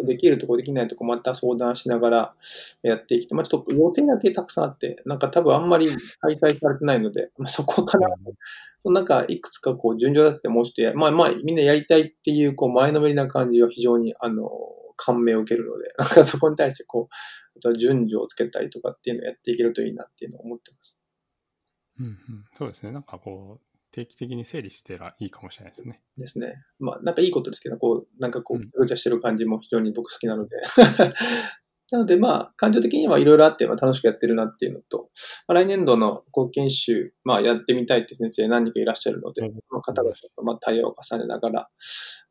できるとこできないとこまた相談しながらやっていきて、まあ、ちょっと予定だけたくさんあって、なんか多分あんまり開催されてないので、まあ、そこかな。そのなんかいくつかこう順序立ててもうちょっとや、まあまあみんなやりたいっていうこう前のめりな感じは非常にあの感銘を受けるので、なんかそこに対してこう、あとは順序をつけたりとかっていうのをやっていけるといいなっていうのを思ってます。うんうん、そうですね。なんかこう、定期的に整理してらいいかもしれないですね。ですね。まあなんかいいことですけど、こう、なんかこう、うんぐちゃしてる感じも非常に僕好きなので。なのでまあ、感情的にはいろいろあって、まあ、楽しくやってるなっていうのと、まあ、来年度の後研修、まあやってみたいって先生何人かいらっしゃるので、うんその方々とまあ対話を重ねながら、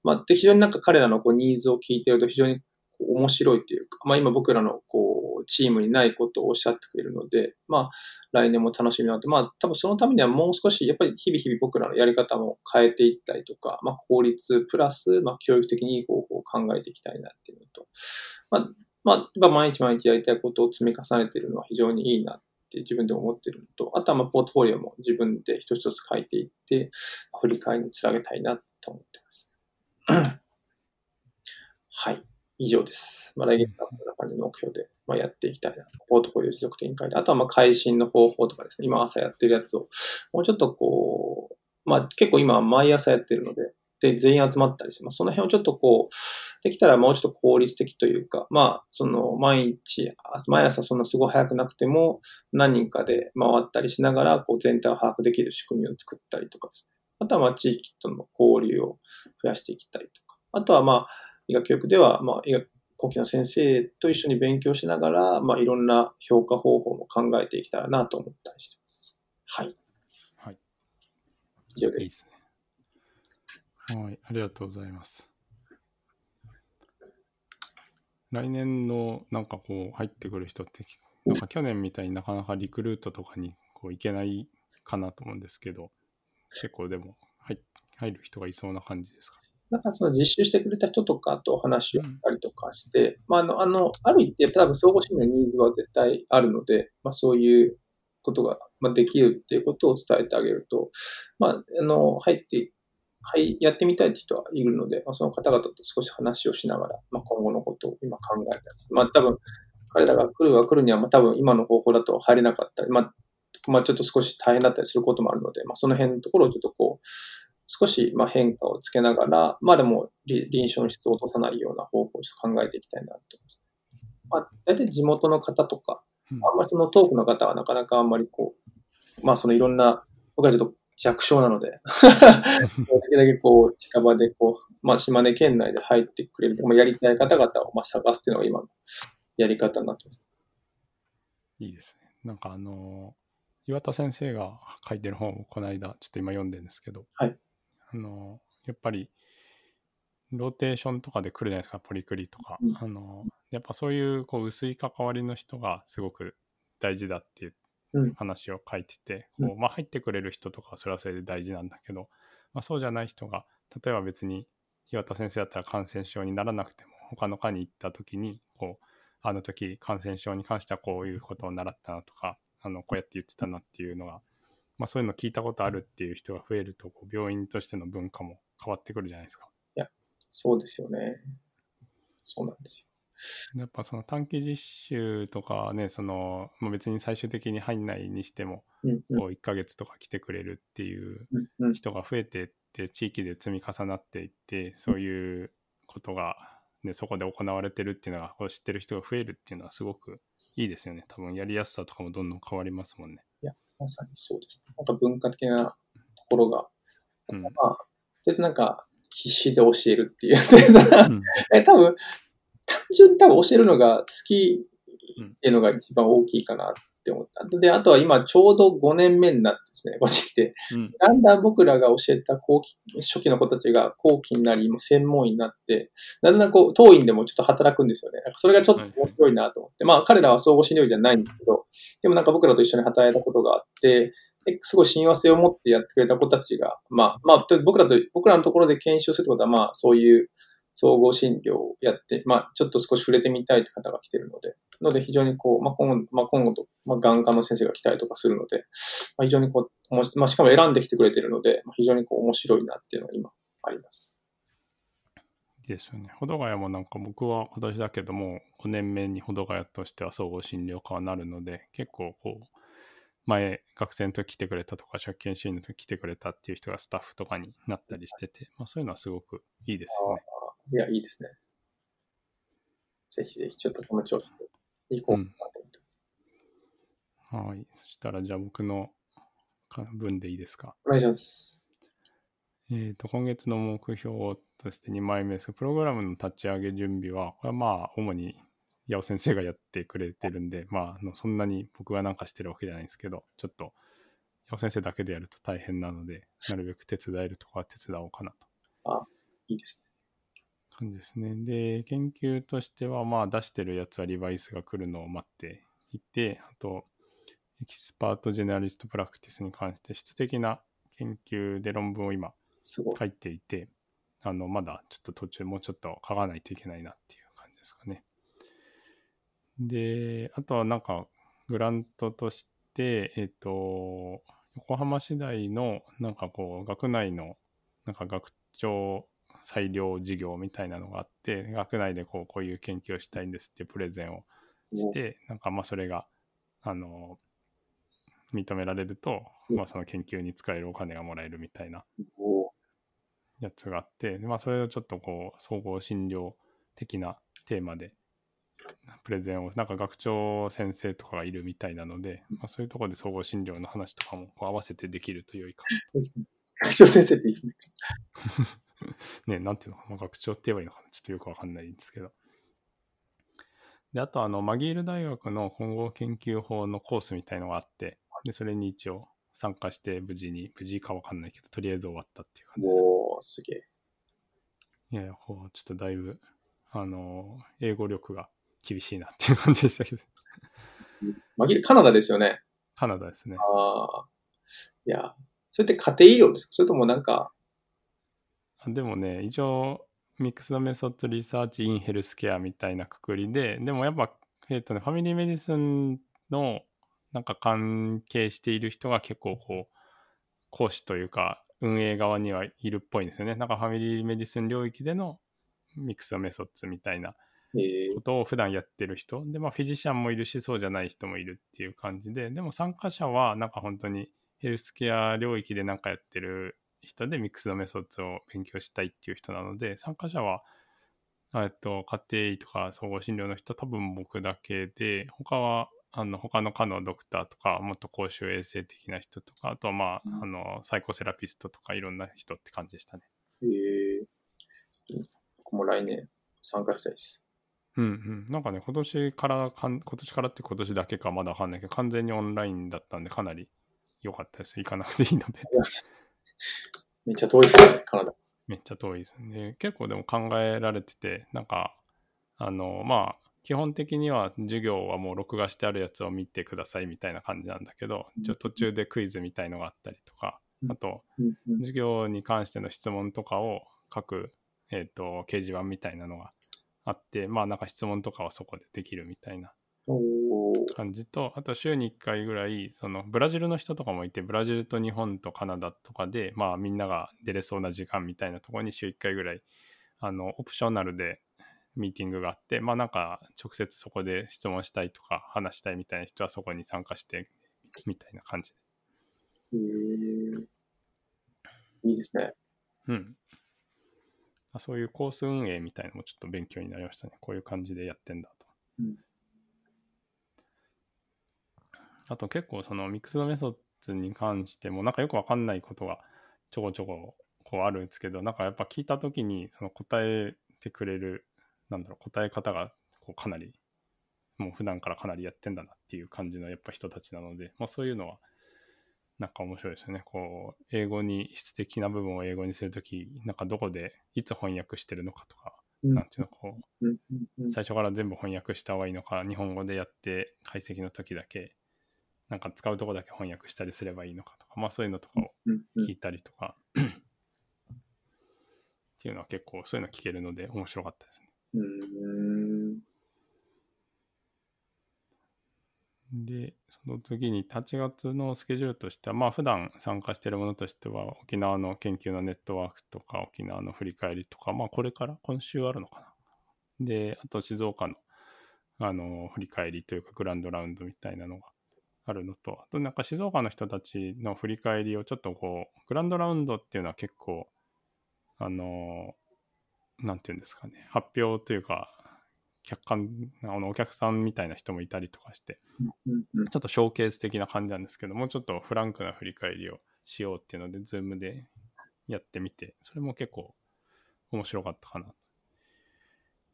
まあ、で非常になんか彼らのこうニーズを聞いてると非常に面白いというか、まあ今僕らのこうチームにないことをおっしゃってくれるので、まあ来年も楽しみなので、まあ多分そのためにはもう少しやっぱり日々日々僕らのやり方も変えていったりとか、まあ効率プラス、まあ教育的にいい方法を考えていきたいなっていうのと、まあ、まあ、毎日毎日やりたいことを積み重ねているのは非常にいいなって自分で思ってるのと、あとはまあポートフォリオも自分で一つ一つ書いていって、振り返りにつなげたいなと思ってます。はい。以上です。まあ、来月はこんな感じの目標で、まあ、やっていきたいな。ポートフォリオ持続展開で。あとは、まあ、配信の方法とかですね。今朝やってるやつを、もうちょっとこう、まあ、結構今、毎朝やってるので、で、全員集まったりし、まあ、その辺をちょっとこう、できたらもうちょっと効率的というか、まあ、その、毎日、毎朝そんなすごい早くなくても、何人かで回ったりしながら、こう、全体を把握できる仕組みを作ったりとかですね。あとは、まあ、地域との交流を増やしていきたりとか。あとは、まあ、医学教育では、まあ、医学後期の先生と一緒に勉強しながら、まあ、いろんな評価方法も考えていけたらなと思ったりしてます。はい。はい。以上で。いいですすね。はい、ありがとうございます。来年のなんかこう入ってくる人って、なんか 去年みたいになかなかリクルートとかにこう行けないかなと思うんですけど、結構でも入入る人がいそうな感じですか？なんかその実習してくれた人とかと話をしたりとかして、まあ、あの、あの、ある一定多分総合診療のニーズは絶対あるので、まあそういうことが、まあ、できるっていうことを伝えてあげると、まあ、あの、入って、はい、やってみたいって人はいるので、まあ、その方々と少し話をしながら、まあ、今後のことを今考えたり、まあ多分、彼らが来るは来るには、まあ多分今の方法だと入れなかったり、まあ、まあちょっと少し大変だったりすることもあるので、まあその辺のところをちょっとこう、少しまあ変化をつけながら、まあでもり臨床の質を落とさないような方法を考えていきたいなと思います。まあ大体地元の方とか、うんあんまりその遠くの方はなかなかあんまりこう、まあそのいろんな、僕はちょっと弱小なので、できるだけこう近場でこう、まあ島根県内で入ってくれる、まあ、やりたい方々をまあ探すっていうのが今のやり方になってます。いいですね。なんかあの岩田先生が書いてる本をこの間ちょっと今読んでるんですけど、はいあのやっぱりローテーションとかで来るじゃないですかポリクリとか、うん。あのやっぱそういうこう薄い関わりの人がすごく大事だっていううん。話を書いてて、うん。こうまあ、入ってくれる人とかはそれはそれで大事なんだけど、まあ、そうじゃない人が例えば別に岩田先生だったら感染症にならなくても他の科に行った時にこうあの時感染症に関してはこういうことを習ったなとかあのこうやって言ってたなっていうのが、まあ、そういうの聞いたことあるっていう人が増えるとこう病院としての文化も変わってくるじゃないですか。そうですよね。そうなんですやっぱその短期実習とかねその、まあ、別に最終的に入んないにしてもよ。うんうんこう1ヶ月とか来てくれるっていう人が増えていって地域で積み重なっていってそういうことが、ね、そこで行われてるっていうのがこう知ってる人が増えるっていうのはすごくいいですよね多分やりやすさとかもどんどん変わりますもんね。まさにそうです。なんか文化的なところが、うんまあ、でなんか必死で教えるっていう。うん え多分、単純に多分教えるのが好きっていうのが一番大きいかなって思った。で、あとは今ちょうど5年目になってですね、こっち来て、うんだんだん僕らが教えた後期、初期の子たちが後期になり、もう専門医になって、だんだんこう、当院でもちょっと働くんですよね。なんかそれがちょっと面白いなと思って。まあ彼らは総合診療医じゃないんですけど、でもなんか僕らと一緒に働いたことがあって、ですごい親和性を持ってやってくれた子たちが、まあ、まあ、と僕らと、僕らのところで研修するってことは、まあ、そういう総合診療をやって、まあ、ちょっと少し触れてみたいって方が来てるので、ので非常にこう、まあ、今後、まあ、今後と、まあ、眼科の先生が来たりとかするので、まあ、非常にこう、おもしまあ、しかも選んできてくれてるので、非常にこう、面白いなっていうのが今、あります。ですよね。保土ヶ谷もなんか僕は今年だけども5年目に保土ヶ谷としては総合診療科はなるので結構こう前学生の時来てくれたとか初期研修医の時来てくれたっていう人がスタッフとかになったりしてて、まあ、そういうのはすごくいいですよね。いや、いいですね。ぜひぜひ、ちょっとこの調子で行こうかなと思って。はい。そしたらじゃあ僕の分でいいですか？お願いします。えっ、と、今月の目標として2枚目ですプログラムの立ち上げ準備は、これはまあ、主に八尾先生がやってくれてるんで、まあ、あのそんなに僕がなんかしてるわけじゃないんですけど、ちょっと、八尾先生だけでやると大変なので、なるべく手伝えるとこは手伝おうかなと。いいです感じですね。で、研究としては、まあ、出してるやつは revise が来るのを待っていて、あと、 expert generalist practice に関して質的な研究で論文を今。書いていて、あの、まだちょっと途中もうちょっと書かないといけないなっていう感じですかね。で、あとはなんか、グラントとして、えっ、と、横浜市大のなんかこう、学内のなんか学長裁量事業みたいなのがあって学内でこうこういう研究をしたいんですってプレゼンをしてなんかまあそれがあの認められると、まあ、その研究に使えるお金がもらえるみたいなおやつがあって、まあ、それをちょっとこう総合診療的なテーマでプレゼンをなんか学長先生とかがいるみたいなので、まあ、そういうところで総合診療の話とかもこう合わせてできると良いか学長先生っていいですね。ね、なんていうのかな、まあ学長って言えばいいのかな、ちょっとよくわかんないんですけど。で、あと、あの、マギール大学の混合研究法のコースみたいのがあって、で、それに一応参加して、無事に、無事かわかんないけど、とりあえず終わったっていう感じです。おー、すげえ。いやいや、こう、ちょっとだいぶ、あの、英語力が厳しいなっていう感じでしたけど、マギルカナダですよね。カナダですね。ああ。いや、それって家庭医療ですか？それともなんか、あでもね、一応、 mixed method research in healthcare みたいなくくりで、でもやっぱ、えっ、とね、 family medicine のなんか関係している人が結構こう、講師というか、運営側にはいるっぽいんですよね。なんか family medicine 領域での mixed method みたいなえーことを普段やってる人でまあ physician もいるしそうじゃない人もいるっていう感じででも参加者はなんか本当にヘルスケア領域でなんかやってる人で mixed method を勉強したいっていう人なので参加者はえっと家庭医とか総合診療の人多分僕だけで他はあの他の科のドクターとかもっと公衆衛生的な人とかあとはまああのサイコセラピストとかいろんな人って感じでしたね。えー、僕も来年参加したいです。うんうん、なんかね、今年からかん、今年からって今年だけかまだわかんないけど、完全にオンラインだったんで、かなり良かったです。行かなくていいので、めっちゃ遠いですね、カナダ。めっちゃ遠いですね。結構でも考えられてて、なんか、あの、まあ、基本的には授業はもう録画してあるやつを見てくださいみたいな感じなんだけど、一応途中でクイズみたいのがあったりとか、あと、授業に関しての質問とかを書く、えっ、と、掲示板みたいなのがあって、まあなんか質問とかはそこでできるみたいな感じと、あと週に1回ぐらい、そのブラジルの人とかもいて、ブラジルと日本とカナダとかで、まあみんなが出れそうな時間みたいなところに週1回ぐらい、あの、オプショナルでミーティングがあって、まあなんか直接そこで質問したいとか話したいみたいな人はそこに参加してみたいな感じで。えーいいですね。うん。あそういうコース運営みたいなのもちょっと勉強になりましたね。こういう感じでやってんだと。うんあと結構そのミックスドメソッドに関してもなんかよくわかんないことがちょこちょここうあるんですけど、なんかやっぱ聞いたときにその答えてくれる、なんだろう、答え方がこうかなり、もう普段からかなりやってんだなっていう感じのやっぱ人たちなので、まあそういうのはなんか面白いですよね。こう、英語に質的な部分を英語にするとき、なんかどこでいつ翻訳してるのかとか、うん。なんていうの、こう、最初から全部翻訳した方がいいのか、日本語でやって解析の時だけ、なんか使うとこだけ翻訳したりすればいいのかとか、まあそういうのとかを聞いたりとか、っていうのは結構そういうの聞けるので面白かったですね。で、その次に8月のスケジュールとしては、まあ普段参加しているものとしては、沖縄の研究のネットワークとか、沖縄の振り返りとか、まあこれから今週あるのかな。で、あと静岡の、あの、振り返りというか、グランドラウンドみたいなのがあるのと、あとなんか静岡の人たちの振り返りをちょっとこう、グランドラウンドっていうのは結構、あの、なんていうんですかね、発表というか、客観、あのお客さんみたいな人もいたりとかして、ちょっとショーケース的な感じなんですけどもうちょっとフランクな振り返りをしようっていうので、ズームでやってみて、それも結構面白かったかな。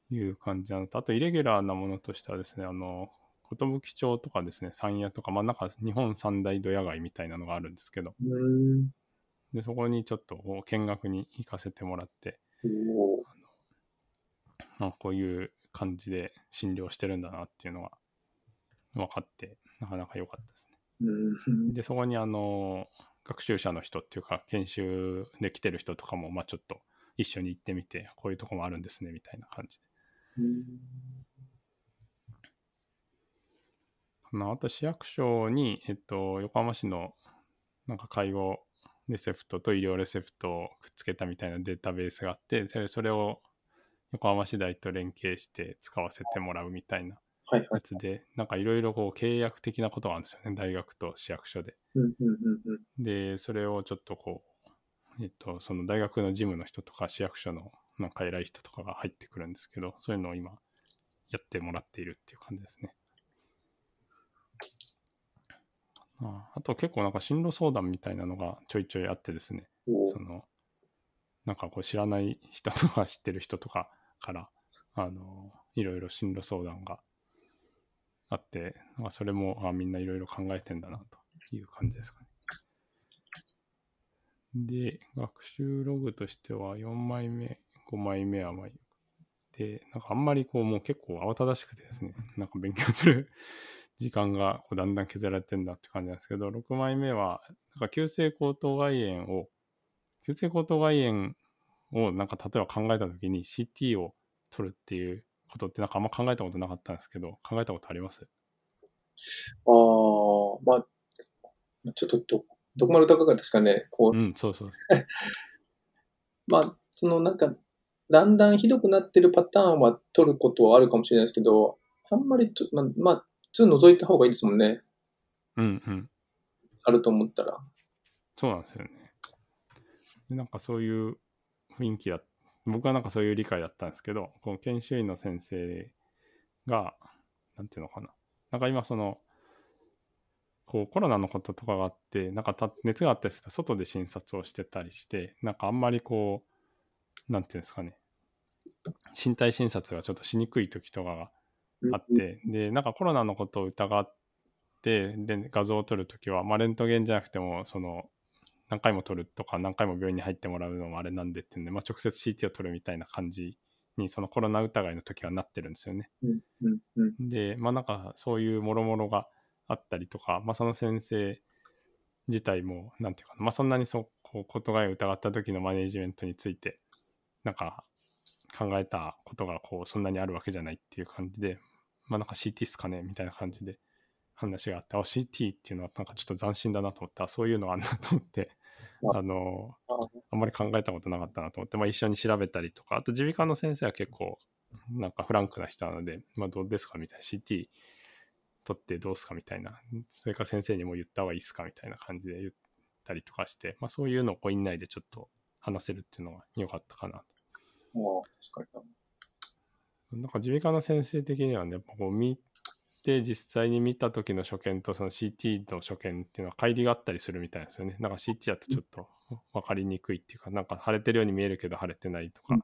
という感じなのと、あとイレギュラーなものとしてはですね、あの、寿町とかですね、山谷とか、まあなんか日本三大ドヤ街みたいなのがあるんですけど、で、そこにちょっと見学に行かせてもらって、あこういう感じで診療してるんだなっていうのが分かって、なかなか良かったですね。うん。で、そこにあの、学習者の人っていうか、研修で来てる人とかも、まあちょっと一緒に行ってみて、こういうとこもあるんですね、みたいな感じで。うんまあ、あと市役所に、えっと、横浜市のなんか介護レセプトと医療レセプトをくっつけたみたいなデータベースがあって、それそれを横浜市大と連携して使わせてもらうみたいなはいはいや。つで、なんかいろいろこう契約的なことがあるんですよね、大学と市役所で。で、それをちょっとこう、えっと、その大学の事務の人とか市役所のなんか偉い人とかが入ってくるんですけど、そういうのを今やってもらっているっていう感じですね。ああと結構なんか進路相談みたいなのがちょいちょいあってですね、おその、なんかこう知らない人とか知ってる人とかから、あの、いろいろ進路相談があって、なんかそれもあみんないろいろ考えてんだなという感じですかね。で、学習ログとしては4枚目、5枚目はまあ、で、なんかあんまりこうもう結構慌ただしくてですね、なんか勉強する時間がこうだんだん削られてんだって感じなんですけど、6枚目は、なんか急性喉頭蓋炎を、急性喉頭蓋炎をなんか例えば考えたときに CT を取るっていうことってなんかあんま考えたことなかったんですけど、考えたことあります？ああ、まあ、ちょっとど、どこまで高かですかね。こう、うん、そうそう。まあ、そのなんか、だんだんひどくなってるパターンは取ることはあるかもしれないですけど、あんまりと、まあ、まあ、普通覗いた方がいいですもんね。うんうん。あると思ったら。そうなんですよね。でなんかそういう雰囲気だ、僕はなんかそういう理解だったんですけど、この研修医の先生が、なんていうのかな。なんか今その、こうコロナのこととかがあって、なんかた熱があったりすると外で診察をしてたりして、なんかあんまりこう、なんていうんですかね、身体診察がちょっとしにくい時とかがあって、で、なんかコロナのことを疑って、で、画像を撮るときは、まあ、レントゲンじゃなくても、その、何回も撮るとか、何回も病院に入ってもらうのもあれなんでっていうんで、まあ、直接 CT を撮るみたいな感じに、そのコロナ疑いの時はなってるんですよね。うんうんうんで、まあ、なんか、そういうもろもろがあったりとか、まあ、その先生自体も、なんていうかな、まあ、そんなにそう、こう、ことがいを疑った時のマネージメントについて、なんか、考えたことが、こう、そんなにあるわけじゃないっていう感じで、まあ、なんか CT っすかねみたいな感じで話があって、あ、CT っていうのはなんかちょっと斬新だなと思って、あそういうのがあんなと思って、あ。あのあ、あんまり考えたことなかったなと思って、まあ、一緒に調べたりとか、あと耳鼻科の先生は結構、なんかフランクな人なので、まあ、どうですかみたいな、CT 取ってどうすかみたいな、それから先生にも言った方がいいですかみたいな感じで言ったりとかして、まあ、そういうのを院内でちょっと話せるっていうのが良かったかなああ、確かに。なんか耳鼻科の先生的にはね、やっぱこう見て実際に見た時の所見とその CT の所見っていうのは乖離があったりするみたいですよね。なんか CT だとちょっと分かりにくいっていうか、なんか腫れてるように見えるけど腫れてないとか、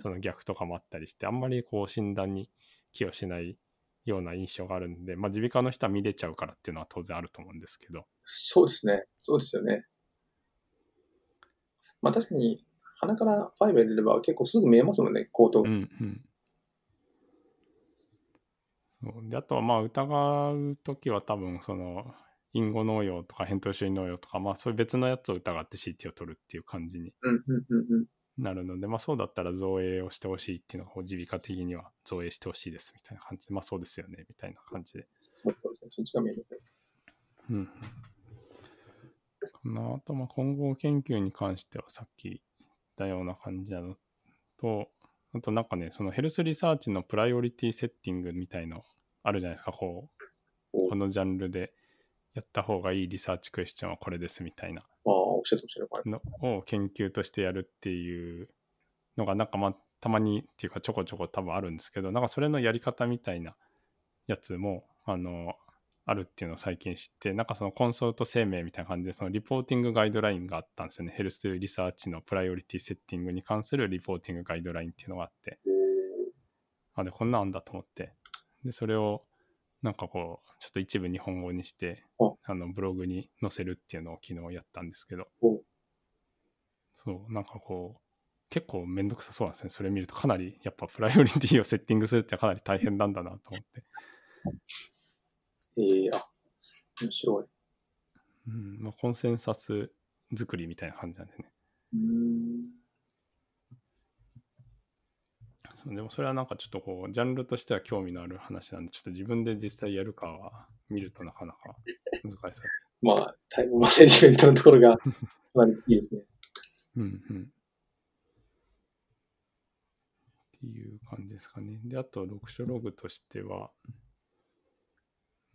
その逆とかもあったりして、あんまりこう診断に寄与しないような印象があるんで、まあ耳鼻科の人は見れちゃうからっていうのは当然あると思うんですけど、そうですね。そうですよね。まあ確かに、鼻からファイブ入れれば結構すぐ見えますもんね、口頭。うんうん。そうであとはまあ疑うときは多分その隠語農業とか扁桃腫農業とかまあそういう別のやつを疑って CT を取るっていう感じにうんうんうんうん。なるのでまあそうだったら造影をしてほしいっていうのが耳鼻科的には造影してほしいですみたいな感じでまあそうですよねみたいな感じで。そうですね。そっちが見える。うん。かなあとまあ混合研究に関してはさっき言ったような感じなのと、あとなんかね、そのヘルスリサーチのプライオリティセッティングみたいのあるじゃないですか、こう、お。このジャンルでやった方がいいリサーチクエスチョンはこれですみたいな。ああ、おっしゃってましのを研究としてやるっていうのがなんかまあたまにっていうかちょこちょこ多分あるんですけどなんかそれのやり方みたいなやつもあのあるっていうのを最近知ってなんかその CONSORT 声明みたいな感じでその reporting guideline があったんですよね。 health research の priority setting に関する reporting guideline っていうのがあって。あでこんなんあんだと思って。でそれをなんかこうちょっと一部日本語にしてお。あのブログに載せるっていうのを昨日やったんですけど。お。そうなんかこう結構めんどくさそうなんですね。それ見るとかなりやっぱプライオリティをセッティングするってかなり大変なんだなと思って、ええあ、面白い。うんまあ、コンセンサス作りみたいな感じなんでねうーん。そうでもそれはなんかちょっとこうジャンルとしては興味のある話なんでちょっと自分で実際やるかは見るとなかなか難しさ まあ、タイムマネジメントのところが まあ、いいですね。うんうん。っていう感じですかね。で、あと、読書ログとしては、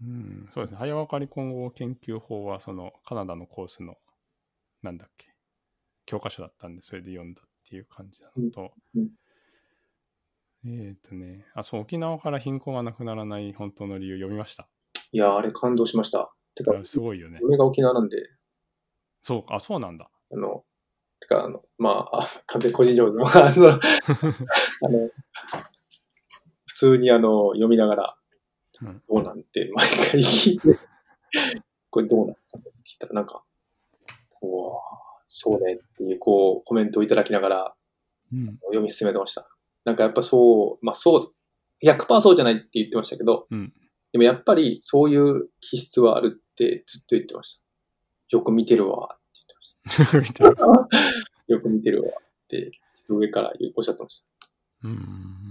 うん、そうですね。早分かり混合研究法は、その、カナダのコースの、なんだっけ、教科書だったんで、それで読んだっていう感じなのと、うんえっ、とね、あ、そう、沖縄から貧困がなくならない本当の理由読みました。いやー、あれ感動しました。てかあ、すごいよね。嫁が沖縄なんで、そうか、あ、そうなんだ。あの、てか、あの、まあ、あ完全に個人情報 の、あの、普通にあの、読みながら、うんどうなんて毎回聞いて、これどうなんだって言ったら、なんか、おーそうねっていう、こう、コメントをいただきながらうん。読み進めてました。なんかやっぱそう、まあそう、100%そうじゃないって言ってましたけど、うん。でもやっぱりそういう気質はあるってずっと言ってました。よく見てるわって言ってました。よく見てるわって、ちょっと上からおっしゃってました。うん。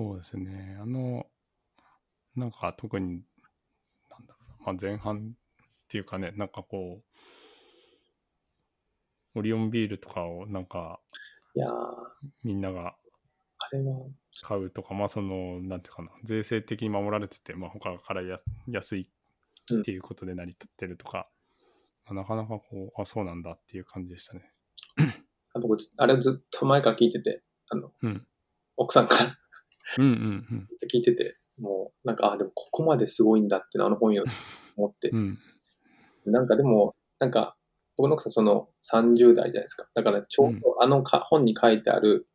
そうですね。あの、なんか特に、なんだろうな、まあ、前半っていうかね、なんかこう、オリオンビールとかをなんかいやー、みんながあれは、買うとか、まあその、なんていうかな、税制的に守られてて、まあ他からや安いっていうことで成り立ってるとか、まあなかなかこう、あ、そうなんだっていう感じでしたね。あ僕、あれずっと前から聞いてて、あの、うん。奥さんからうんうん聞いてて、もう、なんか、あ、でもここまですごいんだってあの本読んで思って うん。う、ん。なんかでも、なんか、僕の奥さんその30代じゃないですか。だからちょうどあのか、本に書いてある、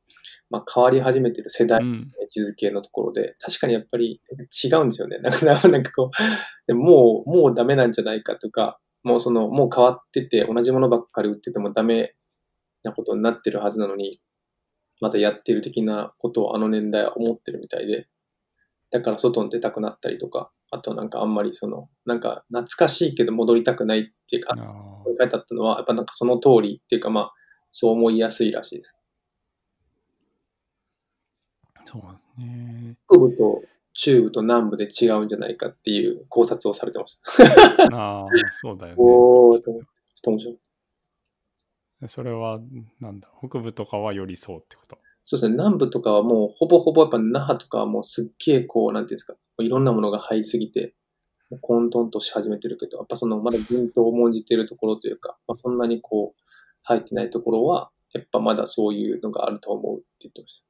まあ変わり始めてる世代のうん。位置づけのところで、確かにやっぱり違うんですよね。なんか、なんかこう、でもう、もうダメなんじゃないかとか、もうその、もう変わってて、同じものばっかり売っててもダメなことになってるはずなのに、まだやってる的なことをあの年代は思ってるみたいで、だから外に出たくなったりとか、あとなんかあんまりその、なんか懐かしいけど戻りたくないっていうか、書いてあったのは、やっぱなんかその通りっていうかまあ、そう思いやすいらしいです。そうね。北部と中部と南部で違うんじゃないかっていう考察をされてました。ああ、そうだよね。おーちょっと面白い。それは、なんだ、北部とかはよりそうってこと？そうですね、南部とかはもうほぼほぼやっぱ那覇とかはもうすっげえこう、なんていうんですか、いろんなものが入りすぎて、混沌とし始めてるけど、やっぱそのまだ伝統を重んじてるところというか、まあ、そんなにこう、入ってないところは、やっぱまだそういうのがあると思うって言ってました。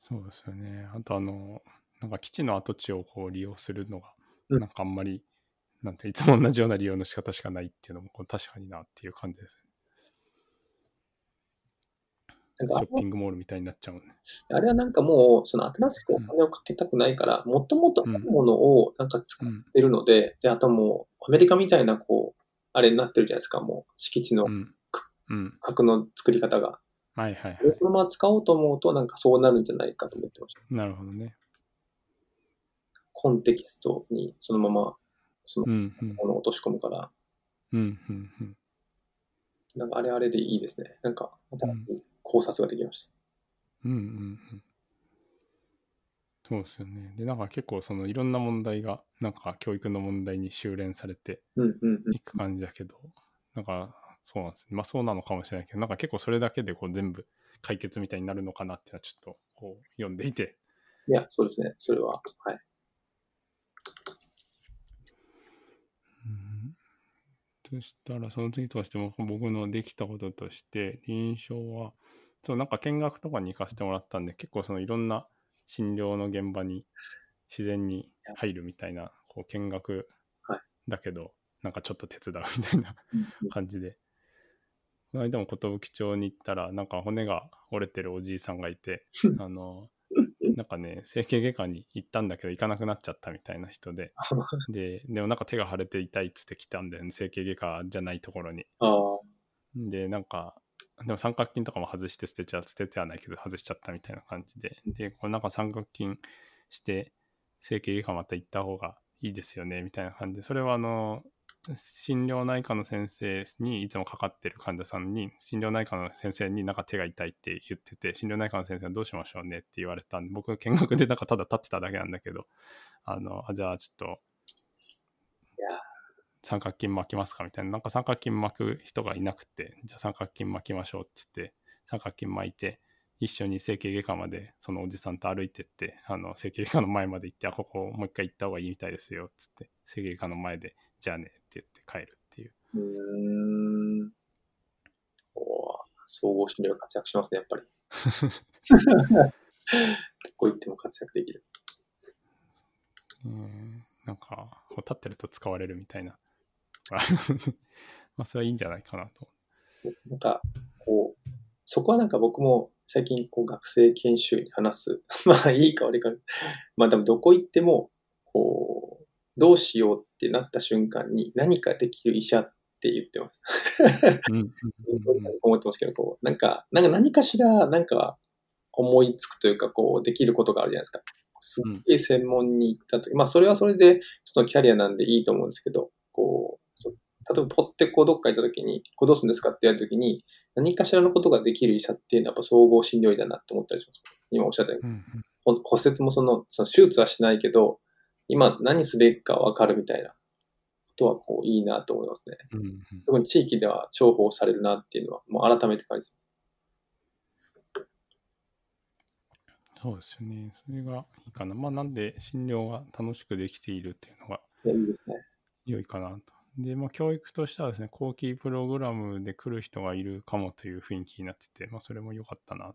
そうですよね。あと、あの、なんか基地の跡地をこう利用するのが、うんなんかあんまり、なんて、いつも同じような利用の仕方しかないっていうのも、こう確かになっていう感じです。なんかあショッピングモールみたいになっちゃうね。あれはなんかもう、その新しくお金をかけたくないから、もともとあるものをなんか使っうん。てるので、で、あともう、アメリカみたいなこう、あれになってるじゃないですか、もう、敷地のうん。うん。核の作り方が。はいはいはい。そのまま使おうと思うと、なんかそうなるんじゃないかと思ってました。なるほどね。コンテキストにそのまま、そのうん。うん。ものを落とし込むから、うん。うん。うん。なんかあれあれでいいですね。なんか、新しい考察ができました。うんうんうん。そうですよね。で、なんか結構そのいろんな問題が、なんか教育の問題に修練されて。いく感じだけど、なんかそうなんですね。まあそうなのかもしれないけど、なんか結構それだけでこう全部解決みたいになるのかなっていうのはちょっとこう読んでいて、いや、そうですね。それは、はい。うんそしたらその次としても僕のできたこととして臨床はそうなんか見学とかに行かせてもらったんで結構そのいろんな診療の現場に自然に入るみたいなこう見学はい。だけど、なんかちょっと手伝うみたいな感じで。この間も寿町に行ったらなんか骨が折れてるおじいさんがいて あのなんかね整形外科に行ったんだけど行かなくなっちゃったみたいな人で で、でもなんか手が腫れて痛いっつって来たんだよね、整形外科じゃないところに。で、なんか、でも三角筋とかも外して捨てちゃ、捨ててはないけど外しちゃったみたいな感じで。で、これなんか三角筋して、整形外科また行った方がいいですよね、みたいな感じで。それはあの、心療内科の先生にいつもかかってる患者さんに心療内科の先生になんか手が痛いって言ってて心療内科の先生はどうしましょうねって言われたんで僕見学でなんかただ立ってただけなんだけどあのあじゃあちょっと三角筋巻きますかみたいな、なんか三角筋巻く人がいなくて、じゃあ三角筋巻きましょうって言って、三角筋巻いて、一緒に整形外科までそのおじさんと歩いてってあの整形外科の前まで行ってあここもう一回行った方がいいみたいですよっつって整形外科の前でじゃあねっ言って帰るっていううーん。おー総合診療が活躍しますね、やっぱり。どこ行っても活躍できる。うんなんかこう立ってると使われるみたいな まあそれはいいんじゃないかなとなんか、こう、そこはなんか僕も最近こう学生研修に話す。まあいいか悪いか。まあでもどこ行っても、こう、どうしようってなった瞬間に何かできる医者って言ってます。思ってますけど、こう、なんか、なんか何かしら、なんか思いつくというか、こう、できることがあるじゃないですか。すっげえ専門に行ったとき、まあそれはそれで、ちょっとキャリアなんでいいと思うんですけど、こう、例えばポッてこうどっか行ったときに、こうどうするんですかってやるときに、何かしらのことができる医者っていうのはやっぱ総合診療医だなって思ったりします。今おっしゃったようにうんうん骨折もその、その手術はしないけど、今何すべきかわかるみたいなことはこういいなと思いますね。うんうん特に地域では重宝されるなっていうのは、もう改めて感じそうですよねそれがいいかなまあなんで診療が楽しくできているっていうのが。良いかなと。で、まあ、教育としてはですね、後期プログラムで来る人がいるかもという雰囲気になってて、まあ、それも良かったなと。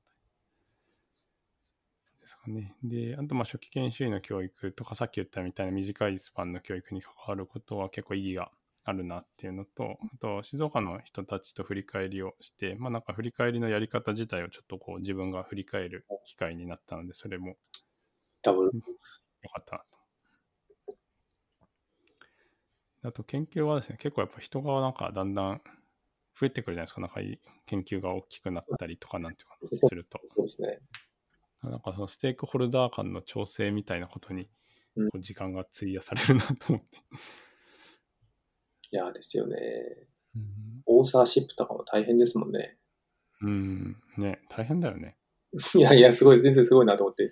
ですかね。で、あと、まあ、初期研修医の教育とか、さっき言ったみたいな短いスパンの教育に関わることは結構意義があるなっていうのと、あと、静岡の人たちと振り返りをして、まあ、なんか振り返りのやり方自体をちょっとこう、自分が振り返る機会になったので、それもダブル。よかったなと。あと研究はですね、結構やっぱ人がなんかだんだん増えてくるじゃないですか。なんか研究が大きくなったりとかなんていうかすると。そうですね。なんかそのステークホルダー間の調整みたいなことにうんこう時間が費やされるなと思って。いやですよね。うん、オーサーシップとかも大変ですもんね。うん、ね、大変だよね。いやいや、すごい、全然すごいなと思って。い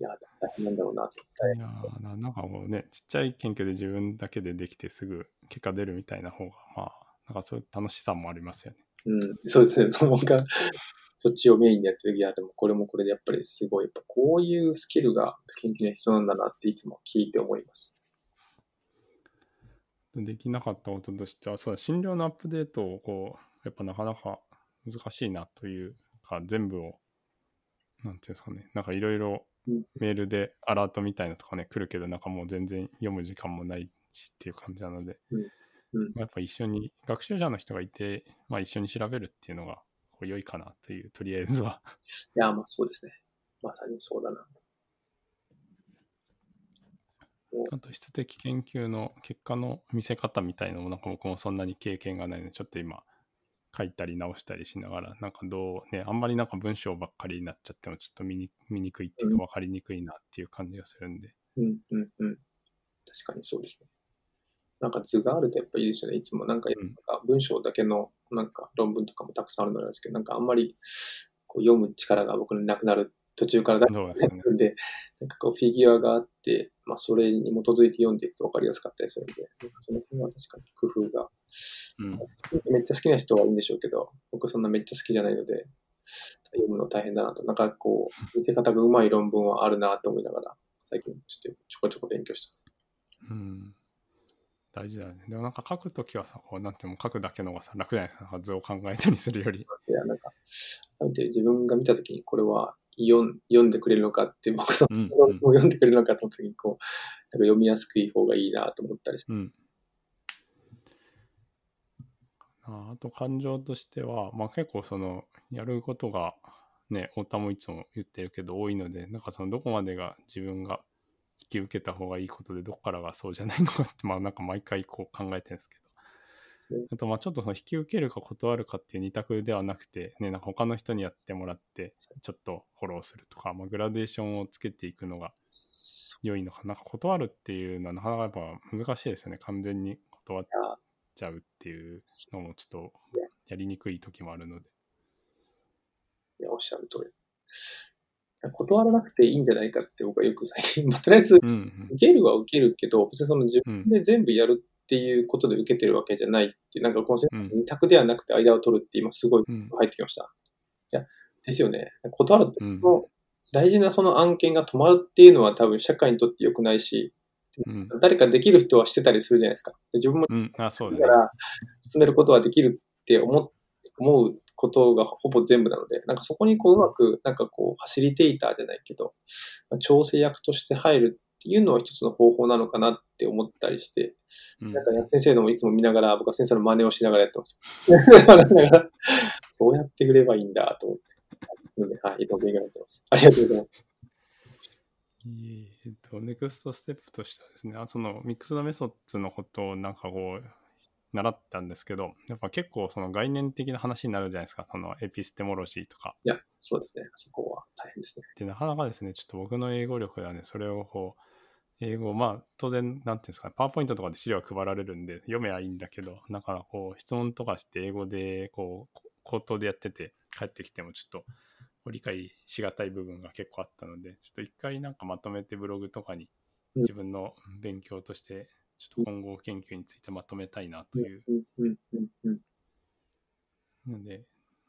や、大変なんだろうなと思って。いやなんかもうね、ちっちゃい研究で自分だけでできてすぐ結果出るみたいな方が、まあ、なんかそういう楽しさもありますよね。うん、そうですね。その僕がそっちをメインにやってる。いや、でもこれもこれでやっぱりすごい、やっぱこういうスキルが研究には必要なんだなっていつも聞いて思います。できなかったこととしては、そうだ、診療のアップデートをこう、やっぱなかなか難しいなというか、全部を、なんていうんですかね、なんかいろいろうんメールでアラートみたいなのとかね、来るけど、なんかもう全然読む時間もないしっていう感じなので、うんうんまあやっぱ一緒に、学習者の人がいて、まあ一緒に調べるっていうのが、良いかなという、とりあえずは。いや、まあそうですね。まさにそうだな。あと質的研究の結果の見せ方みたいのもなんか僕もそんなに経験がないのでちょっと今書いたり直したりしながらなんかどうねあんまりなんか文章ばっかりになっちゃってもちょっと見に見にくいっていうか分かりにくいなっていう感じがするんで、うん、うん、うん。確かにそうですね。なんか図があるとやっぱいいですよね。いつも。なんかうん。なんか文章だけのなんか論文とかもたくさんあるのですけど、なんかあんまりこう読む力が僕になくなる途中からだそうですよね。で、なんかこうフィギュアがあって、まあそれに基づいて読んでいくと分かりやすかったりするんで、なんかその辺は確かに工夫が、うん。めっちゃ好きな人はいいんでしょうけど、僕そんなめっちゃ好きじゃないので、読むの大変だなと、なんかこう、見せ方がうまい論文はあるなと思いながら、最近ちょっとちょこちょこ勉強してます。うん大事だよね。でもなんか書くときはさこうなんていうの書くだけのがさ楽じゃないですか。図を考えたりするより。いや、なんか、改めて自分が見たときにこれは読ん読んでくれるのかって、僕そうんの論文を読んでくれるのかと思ったときに、こう、なんか読みやすくいい方がいいなと思ったりして。うん。ああと感情としては、まあ、結構そのやることがね太田もいつも言ってるけど多いのでなんかそのどこまでが自分が引き受けた方がいいことでどこからがそうじゃないのかってまあなんか毎回こう考えてるんですけど。うん。あとまあちょっとその引き受けるか断るかっていう二択ではなくて、ね、なんか他の人にやってもらってちょっとフォローするとか、まあ、グラデーションをつけていくのが良いのかな。んか断るっていうのはなかなかやっぱ難しいですよね。完全に断っちゃうっていうのもちょっとやりにくい時もあるので。いや、おっしゃる通り。断らなくていいんじゃないかって僕はよく最近、まあ、とりあえず、うん受けるは受けるけど、別にその自分で全部やるっっていうことで受けてるわけじゃないっていう、なんかこのうん二択ではなくて間を取るって今すごいうん。入ってきました。いや、ですよね。断ると、うん大事なその案件が止まるっていうのは多分社会にとって良くないし、うん。誰かできる人はしてたりするじゃないですか。で自分もだから進めることはできるって思思うことがほぼ全部なので、なんかそこにこううまく、なんかこう、ファシリテーターじゃないけど、まあ調整役として入るっていうのは一つの方法なのかなって思ったりして、うんなんかね先生のもいつも見ながら、僕は先生の真似をしながらやってます。そうやってくればいいんだと思って。はい、いつも勉強になってます。ありがとうございます。えっと、ネクストステップとしてはですね、あそのミックスドメソッツのことをなんかこう、習ったんですけど、やっぱ結構その概念的な話になるじゃないですか、そのエピステモロジーとか。いや、そうですね。そこは大変ですね。で、なかなかですね、ちょっと僕の英語力ではね、それをこう、英語、まあ当然、なんていうんですかね、パワーポイントとかで資料が配られるんで、読めばいいんだけど、なんかこう、質問とかして英語で、こう、口頭でやってて、帰ってきてもちょっと、理解しがたい部分が結構あったので、ちょっと一回なんかまとめてブログとかにうん自分の勉強として、ちょっと今後研究についてまとめたいなという。うん、うん、うん、うん。ので、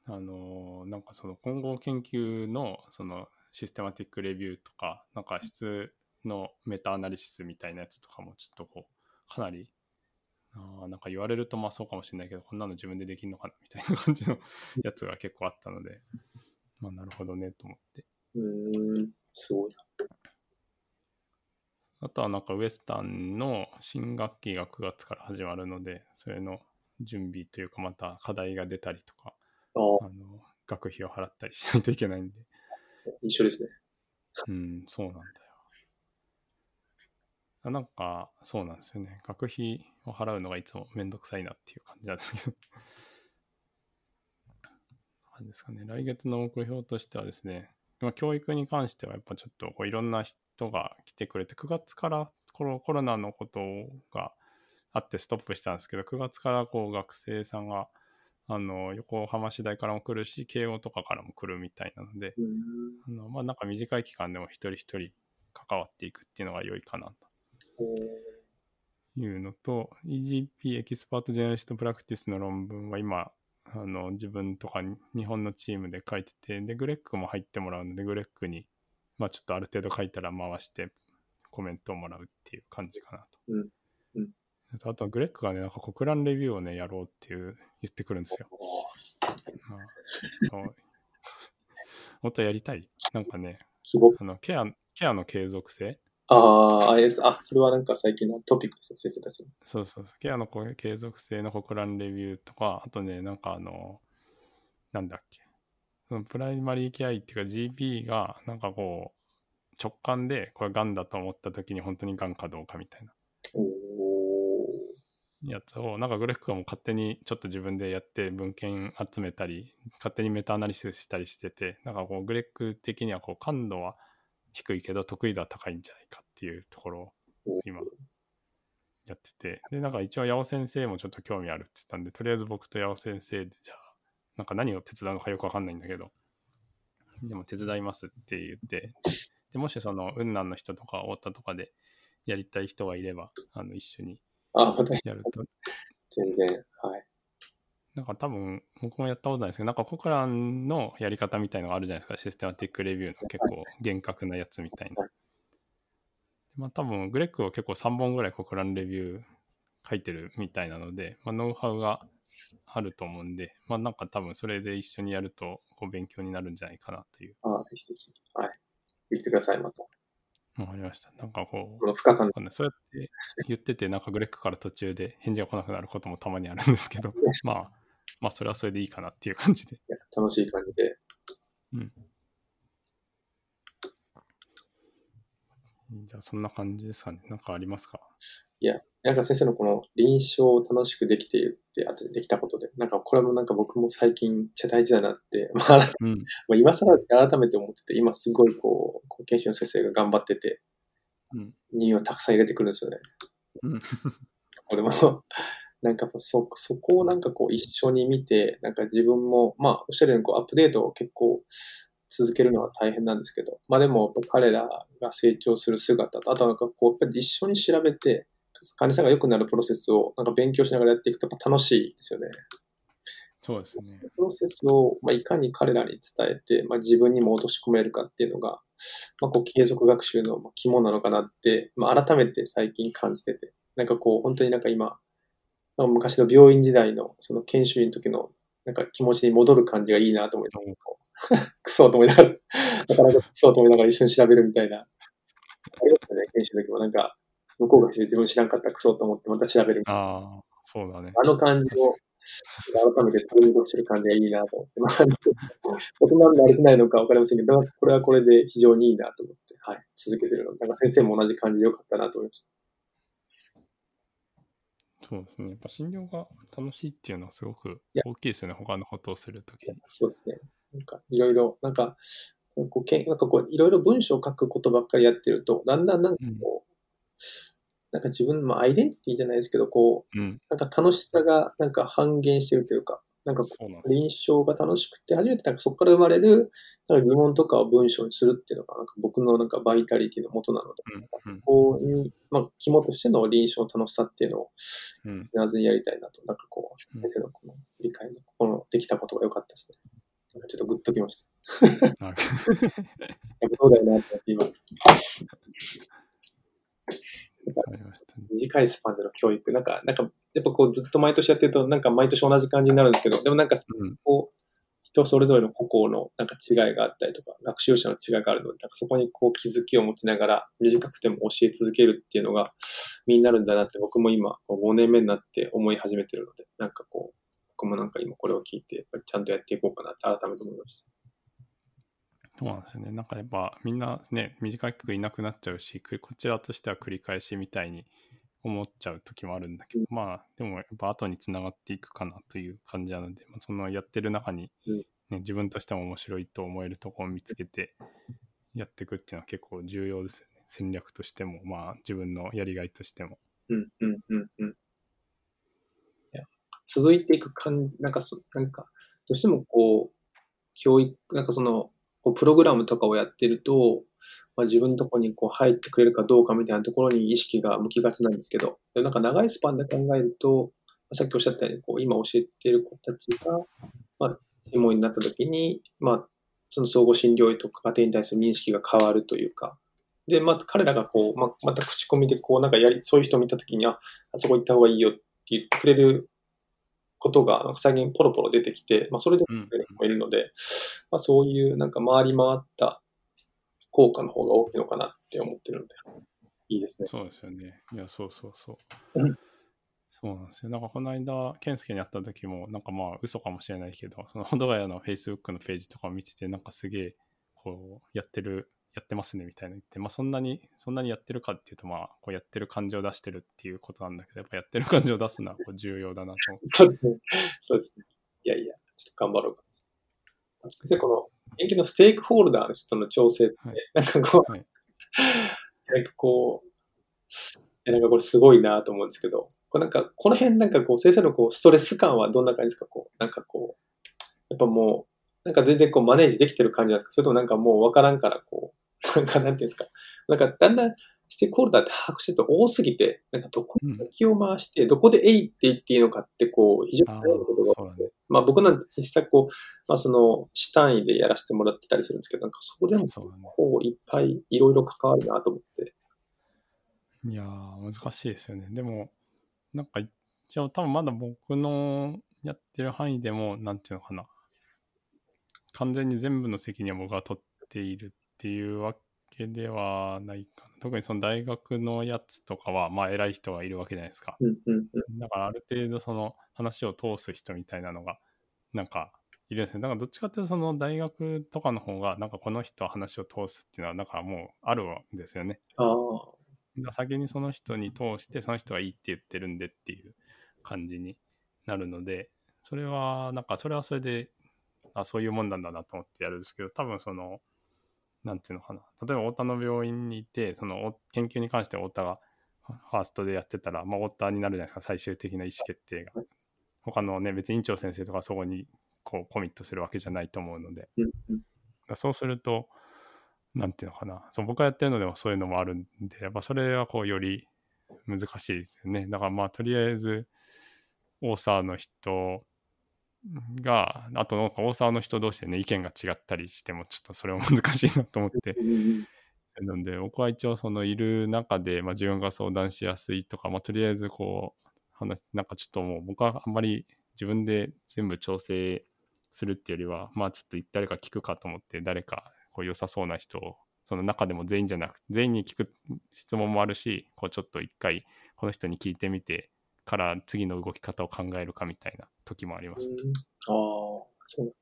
あのーなんかその混合研究のそのシステマティックレビューとか、なんか質のメタアナリシスみたいなやつとかもちょっとこう、かなり、あーなんか言われるとまあそうかもしれないけど、こんなの自分でできるのかなみたいな感じのやつが結構あったので、まあなるほどねと思って。うーん、すごいな。あとはなんかウエスタンの新学期が9月から始まるので、それの準備というかまた課題が出たりとか、あの学費を払ったりしないといけないんで、一緒ですね。うん、そうなんだよ。あなんか、そうなんですよね。学費を払うのがいつもめんどくさいなっていう感じなんですけど。なんですかね。来月の目標としてはですね、まあ、教育に関してはやっぱちょっとこういろんな人が来てくれて、9月からコロ、コロナのことがあってストップしたんですけど、9月からこう学生さんがあの横浜市大からも来るし、慶応とかからも来るみたいなので。あのまあ、なんか短い期間でも一人一人関わっていくっていうのが良いかなえというのと、EGP expert generalist practice の論文は今、あの自分とかに日本のチームで書いてて、で、グレックも入ってもらうので、グレックに、まあ、ちょっとある程度書いたら回してコメントをもらうっていう感じかなと。うん。うん。あとはグレックがね、なんか国覧レビューをね、やろうっていう言ってくるんですよ。まあそうもっとやりたい。なんかね、すごく。あのケアケアの継続性。ああ、あそれはなんか最近のトピックで先生たちの。そうそうそう。ケアの継続性の国覧レビューとかあとねなんかあのなんだっけそのプライマリーケア医っていうか GP がなんかこう直感でこれがんだと思った時に本当にがんかどうかみたいな。やつをなんかグレックがもう勝手にちょっと自分でやって文献集めたり勝手にメタアナリシスしたりしててなんかこうグレック的にはこう感度は低いけど得意度は高いんじゃないかっていうところを今やってて。でなんか一応八尾先生もちょっと興味あるって言ったんでとりあえず僕と八尾先生でじゃあなんか何を手伝うのかよくわかんないんだけど。でも手伝いますって言って。でもしその雲南の人とか太田とかでやりたい人がいればあの一緒にやると。全然、はい。なんか多分僕もやったことないですけどなんかコクランのやり方みたいのがあるじゃないですか。システマティックレビューの結構厳格なやつみたいな。まあ多分グレックを結構3本ぐらいコクランレビュー書いてるみたいなので、まあ、ノウハウがあると思うんで、まあなんか多分それで一緒にやるとこう勉強になるんじゃないかなという。ああ、ぜひぜひ。はい。言ってください、また。わかりました。なんかこうこそうやって言ってて、なんかグレックから途中で返事が来なくなることもたまにあるんですけど、まあ、まあそれはそれでいいかなっていう感じで。楽しい感じで。じゃあそんな感じですかね。なんかありますか？なんか先生のこの臨床を楽しくできているって、あとできたことで、なんかこれもなんか僕も最近ちゃ大事だなって、まあ、うん。まあ今更改めて思ってて、今すごいこう、こう研修の先生が頑張ってて、うん。入院をたくさん入れてくるんですよね。うん。これも、なんかそ、そこをなんかこう一緒に見て、なんか自分も、まあおっしゃるようにこうアップデートを結構続けるのは大変なんですけど、まあでも彼らが成長する姿と、あとはなんかこうやっぱり一緒に調べて、患者さんが良くなるプロセスをなんか勉強しながらやっていくとやっぱ楽しいですよね。そうですね。プロセスを、まあ、いかに彼らに伝えて、まあ、自分にも落とし込めるかっていうのが、まあ、こう継続学習の肝なのかなって、まあ、改めて最近感じてて、なんかこう、本当になんか今、まあ昔の病院時代のその研修医の時のなんか気持ちに戻る感じがいいなと思いながら、クソと思いながら、なかなかクソと思いながら一緒に調べるみたいな。ありましたね、研修の時もなんか、向こうが自分知らんかったらクソと思ってまた調べる。ああ、そうだね。あの感じを改めて取り戻してる感じがいいなと思って、まあ、大人になれてないのか分かりませんけど、これはこれで非常にいいなと思って、はい、続けてるので、なんか先生も同じ感じでよかったなと思いました。そうですね。やっぱ診療が楽しいっていうのはすごく大きいですよね。他のことをするときに。そうですね。なんか、いろいろ、なんか、こうけんなんかこう、いろいろ文章を書くことばっかりやってると、だんだんなんかこう、なんか自分の、まあ、アイデンティティじゃないですけど、こう、うん。なんか楽しさがなんか半減してるというか、なんか臨床が楽しくて、初めてなんかそこから生まれるなんか疑問とかを文章にするっていうのが、なんか僕のなんかバイタリティの元なので、うん。こうに、まあ、肝としての臨床の楽しさっていうのを、うん。なぜにやりたいなと、なんかこう、うん先生のこの理解の、このできたことが良かったですね。なんかちょっとグッときました。うん。なる やっぱそうだよなって今。短いスパンでの教育、なんか、なんか、やっぱこうずっと毎年やってると、なんか毎年同じ感じになるんですけど、でもなんかうん。こう、人それぞれの個々のなんか違いがあったりとか、学習者の違いがあるので、なんかそこにこう気づきを持ちながら、短くても教え続けるっていうのが身になるんだなって、僕も今、こう5年目になって思い始めてるので、なんかこう、僕もなんか今これを聞いて、ちゃんとやっていこうかなって改めて思いました。そうなんですよね。なんかやっぱみんなね、短くいなくなっちゃうし、くこちらとしては繰り返しみたいに思っちゃう時もあるんだけど、まあでもやっぱ後につながっていくかなという感じなので、まあ、そのやってる中に、うんね、自分としても面白いと思えるところを見つけてやっていくっていうのは結構重要ですよね。戦略としても、まあ自分のやりがいとしても。うん、うん、うん、うん。続いていく感じ、なんかそ、なんか、どうしてもこう、教育、なんかその、こうプログラムとかをやってると、まあ、自分のとこにこう入ってくれるかどうかみたいなところに意識が向きがちなんですけど、でなんか長いスパンで考えると、さっきおっしゃったように、こう今教えている子たちが、まあ、専門になった時に、まあ、その総合診療医とか家庭に対する認識が変わるというか、で、また彼らがこう、まあまた口コミでこう、なんかやり、そういう人を見たときに、あ、あそこ行った方がいいよって言ってくれることが、最近ポロポロ出てきて、まあ、それでもいるので、まあ、そういうなんか回り回った効果の方が大きいのかなって思ってるので、いいですね。そうですよね。いや、そうそうそう。うんそうなんですよ。なんかこの間、健介に会った時も、なんかまあ嘘かもしれないけど、そのほどがやの Facebook のページとかを見てて、なんかすげえ、こう、やってる、やってますねみたいな言って、まあそんなに、そんなにやってるかっていうと、まあ、こうやってる感情を出してるっていうことなんだけど、やっぱやってる感情を出すのはこう重要だなと。そうですね。そうですね。いやいや、ちょっと頑張ろうか。先生、この研究のステークホルダーの人との調整って、はいなんかこう、はいなんかこう、えなんかこれすごいなと思うんですけど、これなんか、この辺なんかこう、先生のこう、ストレス感はどんな感じですか？こう、なんかこう、やっぱもう、なんか全然こう、マネージできてる感じなんですか？それともなんかもうわからんから、こう、なんかなんていうんですか、なんかだんだんステークホルダーって把握してると多すぎて、なんかどこうんに気を回して、どこでえいって言っていいのかって、こう、非常にああ、悩むことがそうだね。まあ僕なんて実際こう、まあその、主単位でやらせてもらってたりするんですけど、なんかそこでも。こういっぱいいろいろ関わるなと思って。いやー、難しいですよね。でも、なんか一応多分まだ僕のやってる範囲でも、なんていうのかな。完全に全部の責任を僕が取っているっていうわけではないかな。特にその大学のやつとかは、まあ偉い人がいるわけじゃないですか。うんうんうん。だからある程度その話を通す人みたいなのが、なんかいるんですね。だからどっちかっていうとその大学とかの方が、なんかこの人は話を通すっていうのは、なんかもうあるんですよね。あ先にその人に通してその人がいいって言ってるんでっていう感じになるのでそれはなんかそれはそれであそういうもんなんだなと思ってやるんですけど多分そのなんていうのかな。例えば太田の病院にいてそのお研究に関して太田がファーストでやってたら、まあ、太田になるじゃないですか。最終的な意思決定が。他のね別に院長先生とかそこにこうコミットするわけじゃないと思うので。そうすると、なんていうのかな、そう僕がやってるのでもそういうのもあるんで、やっぱそれはこうより難しいですよね。だからまあとりあえず、オーサーの人が、あとなんかオーサーの人同士でね、意見が違ったりしても、ちょっとそれは難しいなと思って。なので、僕は一応そのいる中で、まあ、自分が相談しやすいとか、まあ、とりあえずこう、話、なんかちょっともう僕はあんまり自分で全部調整するっていうよりは、まあちょっと誰か聞くかと思って、誰かこう良さそうな人を、その中でも全員じゃなく、全員に聞く質問もあるし、こうちょっと一回この人に聞いてみてから次の動き方を考えるかみたいな時もあります。うん、ああ、そう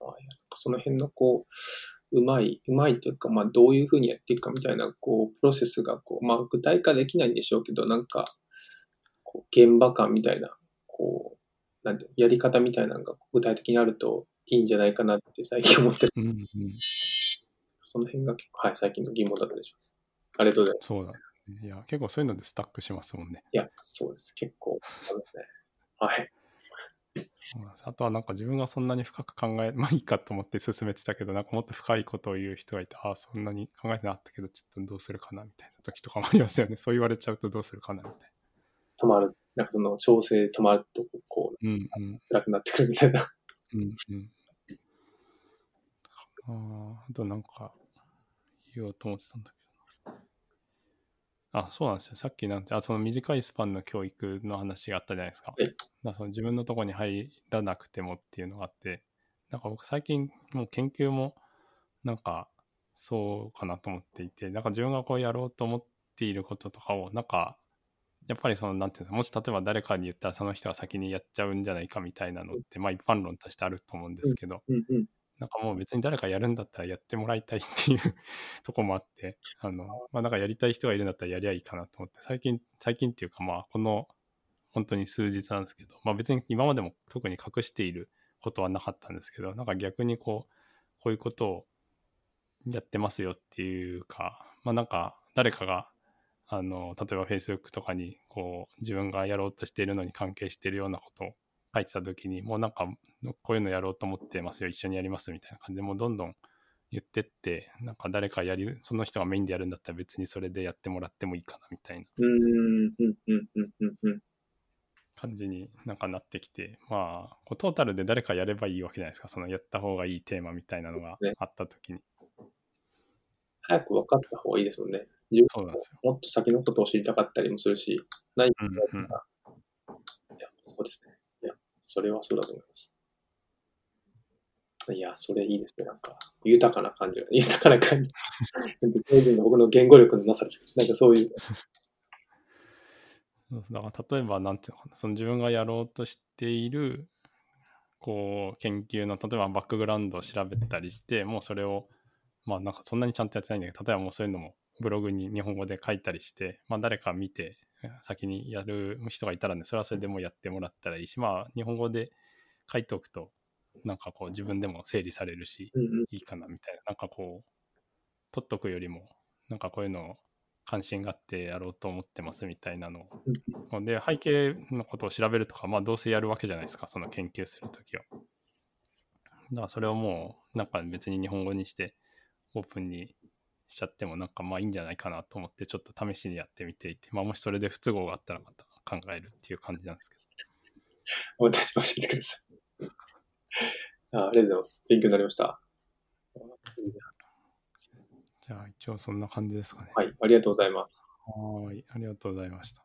あその辺のこう、うまい、うまいというか、まあどういうふうにやっていくかみたいな、こう、プロセスがこう、まあ具体化できないんでしょうけど、なんか、こう現場感みたいな、こう、なんてやり方みたいなのが具体的にあるといいんじゃないかなって最近思ってる。うんうん、その辺が結構、はい、最近の疑問だったりします。ありがとうございます。そうだ、ね。いや、結構そういうのでスタックしますもんね。いや、そうです。結構、そうですね。はい。あとはなんか自分がそんなに深く考え、まあいいかと思って進めてたけど、なんかもっと深いことを言う人がいて、ああ、そんなに考えてなかったけど、ちょっとどうするかなみたいな時とかもありますよね。そう言われちゃうとどうするかなみたいな。止まる。なんかその調整止まると、こう、うんうん、辛くなってくるみたいな。うんうん。ああとなんか言おうと思ってたんだけどあ、そうなんですよ。さっきなんて、あ、その短いスパンの教育の話があったじゃないですか。だその自分のとこに入らなくてもっていうのがあって、なんか僕最近もう研究もなんかそうかなと思っていて、なんか自分がこうやろうと思っていることとかを、なんかやっぱりその、なんていうの、もし例えば誰かに言ったらその人が先にやっちゃうんじゃないかみたいなのって、まあ一般論としてあると思うんですけど、うんうん、なんかもう別に誰かやるんだったらやってもらいたいっていう とこもあって、あの、まあなんかやりたい人がいるんだったらやりゃいいかなと思って、最近、最近っていうかまあこの本当に数日なんですけど、まあ別に今までも特に隠していることはなかったんですけど、なんか逆にこう、こういうことをやってますよっていうか、まあなんか誰かがあの例えば Facebook とかにこう自分がやろうとしているのに関係しているようなことを書いてた時にもうなんかこういうのやろうと思ってますよ一緒にやりますみたいな感じでもうどんどん言ってってなんか誰かやりその人がメインでやるんだったら別にそれでやってもらってもいいかなみたいな感じになんかなってきてまあこうトータルで誰かやればいいわけじゃないですかそのやった方がいいテーマみたいなのがあった時に、早く分かった方がいいですもんね。そうなんですよ。もっと先のことを知りたかったりもするし、何か、うんうん、いや、そうですね。それはそうだと思います。いや、それいいですね。なんか、豊かな感じが、豊かな感じ。僕の言語力のなさですけど、なんかそういう。だから例えば、なんていうのかな、その自分がやろうとしている、こう、研究の、例えばバックグラウンドを調べたりして、もうそれを、まあなんかそんなにちゃんとやってないんだけど、例えばもうそういうのもブログに日本語で書いたりして、まあ誰か見て先にやる人がいたらね、それはそれでもうやってもらったらいいし、まあ日本語で書いておくと、なんかこう自分でも整理されるし、いいかなみたいな、なんかこう、取っとくよりも、なんかこういうのを関心があってやろうと思ってますみたいなのを。で、背景のことを調べるとか、まあどうせやるわけじゃないですか、その研究するときは。だからそれをもう、なんか別に日本語にして、オープンにしちゃってもなんかまあいいんじゃないかなと思ってちょっと試しにやってみていて、まあもしそれで不都合があったらまた考えるっていう感じなんですけど。私も教えてください。あありがとうございます。勉強になりました。じゃあ一応そんな感じですかね。はい、ありがとうございます。はい、ありがとうございました。